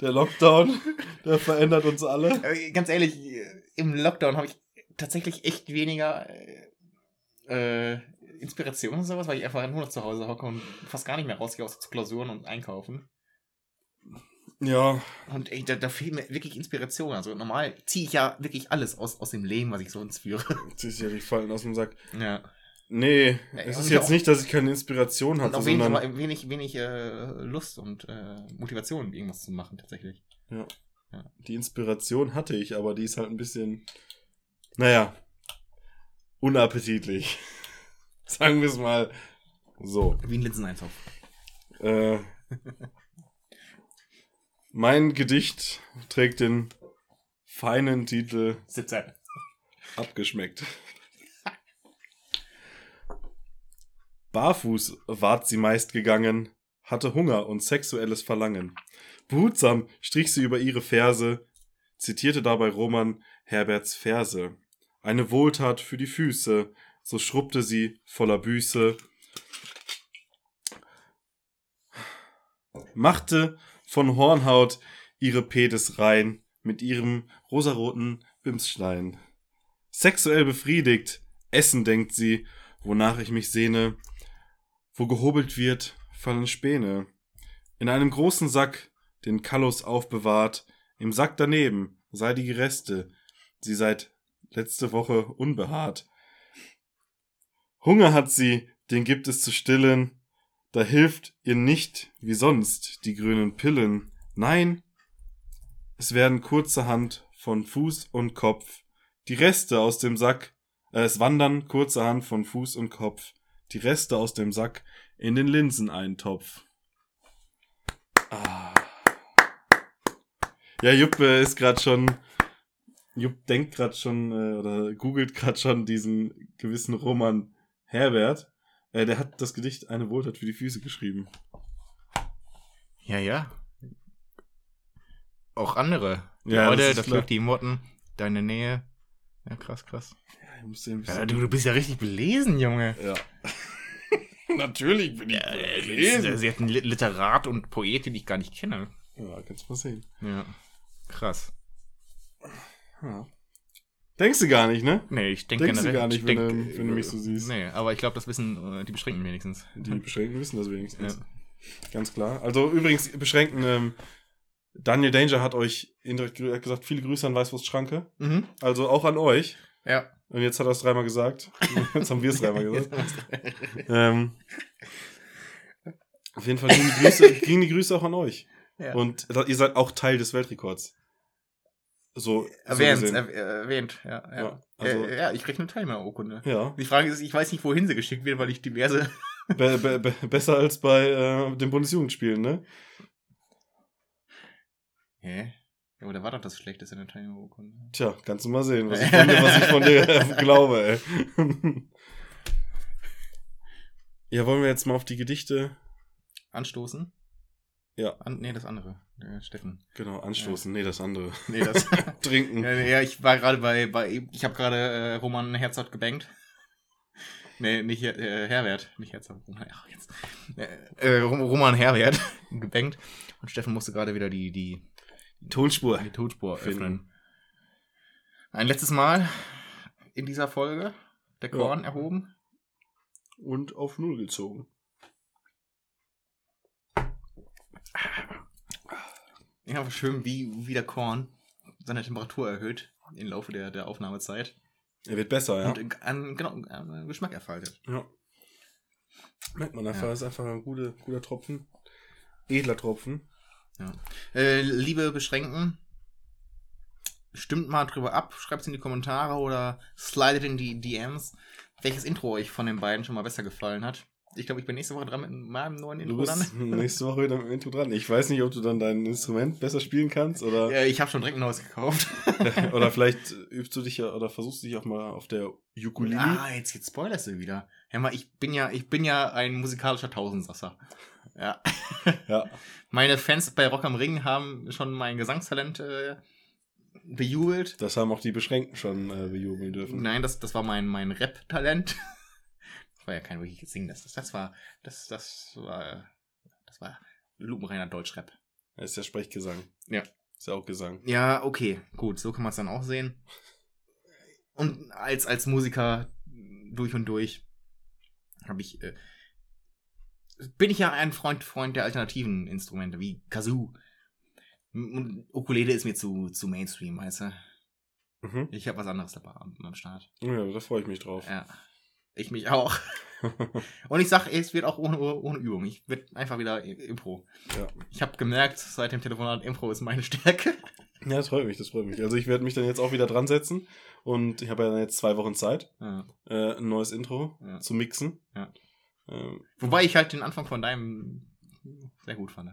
Der Lockdown, der verändert uns alle. Äh, Ganz ehrlich, im Lockdown habe ich tatsächlich echt weniger äh, äh, Inspiration und sowas, weil ich einfach nur noch zu Hause hocke und fast gar nicht mehr rausgehe aus Klausuren und einkaufen. Ja, Und ey, da, da fehlt mir wirklich Inspiration. Also normal ziehe ich ja wirklich alles aus, aus dem Leben, was ich so uns führe. ziehst ja die Falten aus dem Sack. Ja. Nee, Ja, es und ist jetzt auch- nicht, dass ich keine Inspiration Und hatte, auch wenig, sondern wenig, wenig äh, Lust und äh, Motivation, irgendwas zu machen, tatsächlich. die Inspiration hatte ich, aber die ist halt ein bisschen, naja, unappetitlich. Sagen wir es mal so. Wie ein Linseneintopf. Äh, mein Gedicht trägt den feinen Titel 17. Abgeschmeckt. Barfuß ward sie meist gegangen, hatte Hunger und sexuelles Verlangen. Behutsam strich sie über ihre Ferse, zitierte dabei Roman Herberts Verse. Eine Wohltat für die Füße, so schrubbte sie voller Büße. Machte von Hornhaut ihre Pedes rein mit ihrem rosaroten Bimsstein. Sexuell befriedigt, essen denkt sie, wonach ich mich sehne. Wo gehobelt wird, fallen Späne. In einem großen Sack, den Kallus aufbewahrt, im Sack daneben sei die Reste, sie seit letzte Woche unbehaart. Hunger hat sie, den gibt es zu stillen, da hilft ihr nicht, wie sonst, die grünen Pillen. Nein, es werden kurzerhand von Fuß und Kopf die Reste aus dem Sack, äh, es wandern kurzerhand von Fuß und Kopf die Reste aus dem Sack in den Linseneintopf. Ah. Ja, Jupp äh, ist gerade schon. Jupp denkt gerade schon äh, oder googelt gerade schon diesen gewissen Roman Herbert. Äh, der hat das Gedicht Eine Wohltat für die Füße geschrieben. Ja, ja. Auch andere. Ja, Leute, das das. Glück, die Motten, deine Nähe. Ja, krass, krass. Ja, ich muss den ein Ja, du, du bist ja richtig belesen, Junge. ja. Natürlich bin ich Ja, äh, belesen. sie hat einen Li- Literat und Poet, den ich gar nicht kenne. Ja, kannst du mal sehen. Ja. Krass. Ja. Denkst du gar nicht, ne? Nee, ich denke Denkst du gar nicht, ich wenn denk, du- wenn du mich so siehst. Nee, aber ich glaube, das wissen äh, die Beschränkten wenigstens. Die Beschränkten wissen das wenigstens. Ja. Ganz klar. Also übrigens, Beschränkten, ähm, Daniel Danger hat euch indirekt ge- gesagt, viele Grüße an Weißwurstschranke. Mhm. Also auch an euch. Ja. Und jetzt hat er es dreimal gesagt. Jetzt haben wir es dreimal gesagt. ähm, auf jeden Fall gingen die, Grüße, gingen die Grüße auch an euch. Ja. Und ihr seid auch Teil des Weltrekords. So, so Erwähnt, er, erwähnt, ja. Ja, Ja, also- äh, ja ich krieg eine Teilnehmerurkunde. Ja, Die Frage ist, ich weiß nicht, wohin sie geschickt wird, weil ich diverse. be be be besser als bei äh, den Bundesjugendspielen, ne? Hä? Ja, aber da war doch das Schlechteste in der Teilnehmerurkunde. Tja, kannst du mal sehen, was ich von dir, was ich von dir äh, glaube, ey. ja, wollen wir jetzt mal auf die Gedichte, Anstoßen? Ja. An, nee, das andere. Der Steffen. genau, anstoßen. Nee, das andere. Nee, das. Trinken. ja, ja, ich war gerade bei, bei. Ich habe gerade äh, Roman Herzog gebankt. Nee, nicht äh, Herbert. Nicht Herzog. Roman, ach, jetzt. Äh, äh, Rom- Roman Herbert gebankt. Und Steffen musste gerade wieder die, die, Tonspur. die Tonspur Finden. öffnen. Ein letztes Mal in dieser Folge der Ja. Korn erhoben. Und auf Null gezogen. Ja, schön, wie, wie der Korn seine Temperatur erhöht im Laufe der, der Aufnahmezeit. Er wird besser, ja. Und an, genau, an Geschmack erfaltet. ja. Merkt man einfach, Ja. ist einfach ein guter, guter Tropfen. Edler Tropfen. Äh, liebe Beschränkten, stimmt mal drüber ab, schreibt es in die Kommentare oder slidet in die DMs, welches Intro euch von den beiden schon mal besser gefallen hat. Ich glaube, ich bin nächste Woche dran mit meinem neuen Du Intro bist dann. nächste Woche wieder mit dem Intro dran. Ich weiß nicht, ob du dann dein Instrument besser spielen kannst oder, Ja, ich habe schon direkt ein neues gekauft. oder vielleicht übst du dich ja oder versuchst du dich auch mal auf der Ukulele. ah, jetzt, jetzt spoilerst du wieder. Hör mal, ich bin ja, ich bin ja ein musikalischer Tausendsasser. Ja. Ja. Meine Fans bei Rock am Ring haben schon mein Gesangstalent äh, bejubelt. Das haben auch die Beschränkten schon äh, bejubeln dürfen. Nein, das, das war mein, mein Rap-Talent. Das war ja kein wirkliches Singen. Das, das, das war, das, das war, das war lupenreiner Deutschrap. Das ist ja Sprechgesang. Ja. Ist ja auch Gesang. Ja, okay, gut, so kann man es dann auch sehen. Und als, als Musiker durch und durch habe ich, äh, bin ich ja ein Freund, Freund der alternativen Instrumente, wie Kazoo. Und Ukulele ist mir zu, zu Mainstream, weißt du? Mhm. Ich habe was anderes dabei am, am Start. Ja, da freue ich mich drauf. Ja. Ich mich auch. Und ich sag, es wird auch ohne, ohne Übung. Ich wird einfach wieder Impro. Ja. Ich habe gemerkt, seit dem Telefonat, Impro ist meine Stärke. Ja, das freut mich, das freut mich. Also ich werde mich dann jetzt auch wieder dran setzen und ich habe ja dann jetzt zwei Wochen Zeit, Ja. äh, ein neues Intro Ja. zu mixen. Ja. Ähm, Wobei ich halt den Anfang von deinem sehr gut fand.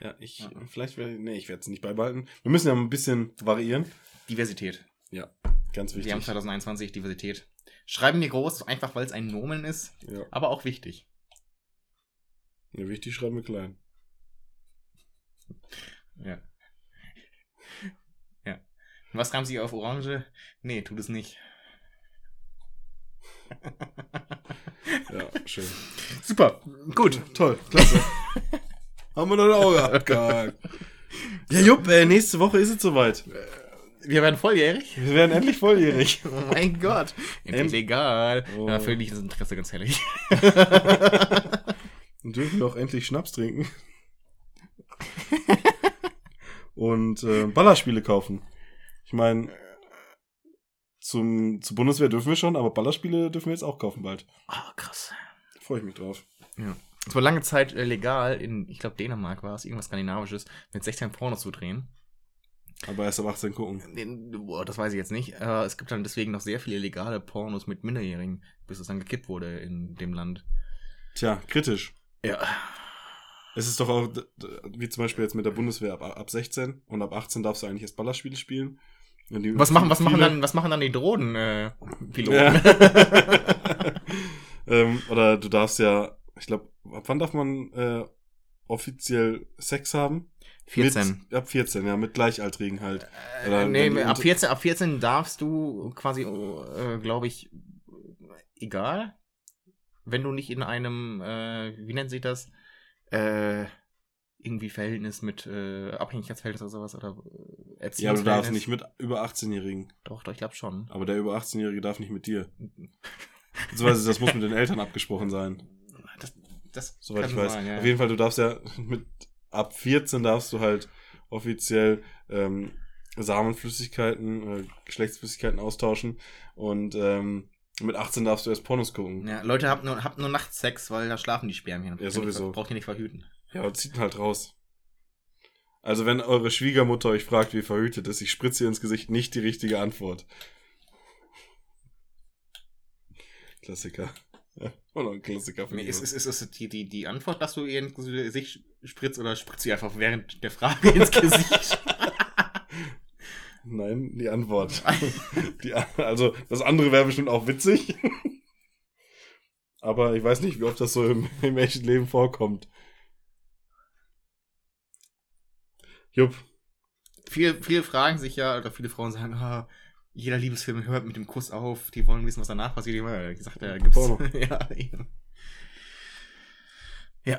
ja, ich, Ja. vielleicht werde nee, ich werde es nicht beibehalten. Wir müssen ja ein bisschen variieren. Diversität. Ganz Wir wichtig. haben 2021 Diversität. Schreiben wir groß, einfach weil es ein Nomen ist, Ja. aber auch wichtig. ja, wichtig schreiben wir klein. Ja. Ja. Und was kam sie auf Orange? Nee, tut es nicht. Ja, schön. Super, gut. Toll, klasse. haben wir noch ein Auge abgehakt. Ja, Jupp, äh, nächste Woche ist es soweit. Wir werden volljährig. Wir werden endlich volljährig. Oh mein Gott. Endlich Ähm, legal. oh. Ja, für dich ist das Interesse ganz herrlich. Und dürfen wir auch endlich Schnaps trinken. Und äh, Ballerspiele kaufen. Ich meine, zum, zur Bundeswehr dürfen wir schon, aber Ballerspiele dürfen wir jetzt auch kaufen bald. Ah, krass. Freue ich mich drauf. Es war lange Zeit äh, legal, in, ich glaube, Dänemark war es, irgendwas Skandinavisches, mit 16 Pornos zu drehen. Aber erst ab 18 gucken. Boah, das weiß ich jetzt nicht. Äh, es gibt dann deswegen noch sehr viele legale Pornos mit Minderjährigen, bis es dann gekippt wurde in dem Land. Tja, kritisch. Ja. Es ist doch auch, wie zum Beispiel jetzt mit der Bundeswehr ab, ab 16 und ab 18 darfst du eigentlich erst Ballerspiele spielen. Was machen, was machen dann, was machen dann die Drohnen, äh, ähm, oder du darfst ja, ich glaube, ab wann darf man äh, offiziell Sex haben? 14. Mit, ab 14, ja, mit Gleichaltrigen halt. Äh, Oder nee, wenn die ab unter- 14, ab 14 darfst du quasi, äh, glaube ich, egal, wenn du nicht in einem, äh, wie nennt sich das, äh, irgendwie Verhältnis mit äh, Abhängigkeitsverhältnis oder sowas oder äh, Ja, aber du darfst Erziehungsverhältnis. nicht mit über 18-Jährigen. Doch, doch, ich glaube schon. Aber der über 18-Jährige darf nicht mit dir. Beziehungsweise das muss mit den Eltern abgesprochen sein. Das, das Soweit ich weiß. sein, ja. Auf jeden Fall, du darfst ja mit ab 14 darfst du halt offiziell ähm, Samenflüssigkeiten, äh, Geschlechtsflüssigkeiten austauschen und ähm, mit 18 darfst du erst Pornos gucken. Ja, Leute, habt nur, habt nur nachts Sex, weil da schlafen die Spermien. Ja, sowieso. Braucht ihr nicht verhüten. Ja, und zieht ihn halt raus. Also wenn eure Schwiegermutter euch fragt, wie verhütet ist, ich spritze ihr ins Gesicht nicht die richtige Antwort. Klassiker. Noch ein Klassiker für Nee, mich. ist, ist, ist, ist die, die, die Antwort, dass du ihr ins Gesicht spritzt oder spritzt sie einfach während der Frage ins Gesicht? Nein, die Antwort. die, also, das andere wäre bestimmt auch witzig. Aber ich weiß nicht, wie oft das so im, im echten Leben vorkommt. Jupp. viele, viele fragen sich ja, oder viele Frauen sagen, ah, jeder Liebesfilm hört mit dem Kuss auf, die wollen wissen, was danach passiert. Ich habe gesagt, ja, gibt's. Ja, eben. ja,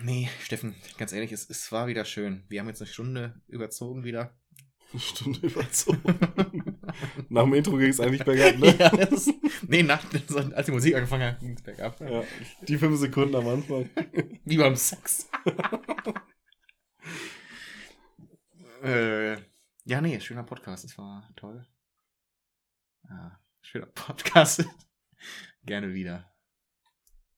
nee, Steffen, ganz ehrlich, es, es war wieder schön. Wir haben jetzt eine Stunde überzogen wieder. Eine Stunde überzogen. Nach dem Intro ging es eigentlich bergab, ne? ja, das, nee, nach, als die Musik angefangen hat, ging es bergab. Ja, die fünf Sekunden am Anfang. Wie beim Sex. Äh, ja, nee, schöner Podcast. Das war toll. Ja, schöner Podcast. Gerne wieder.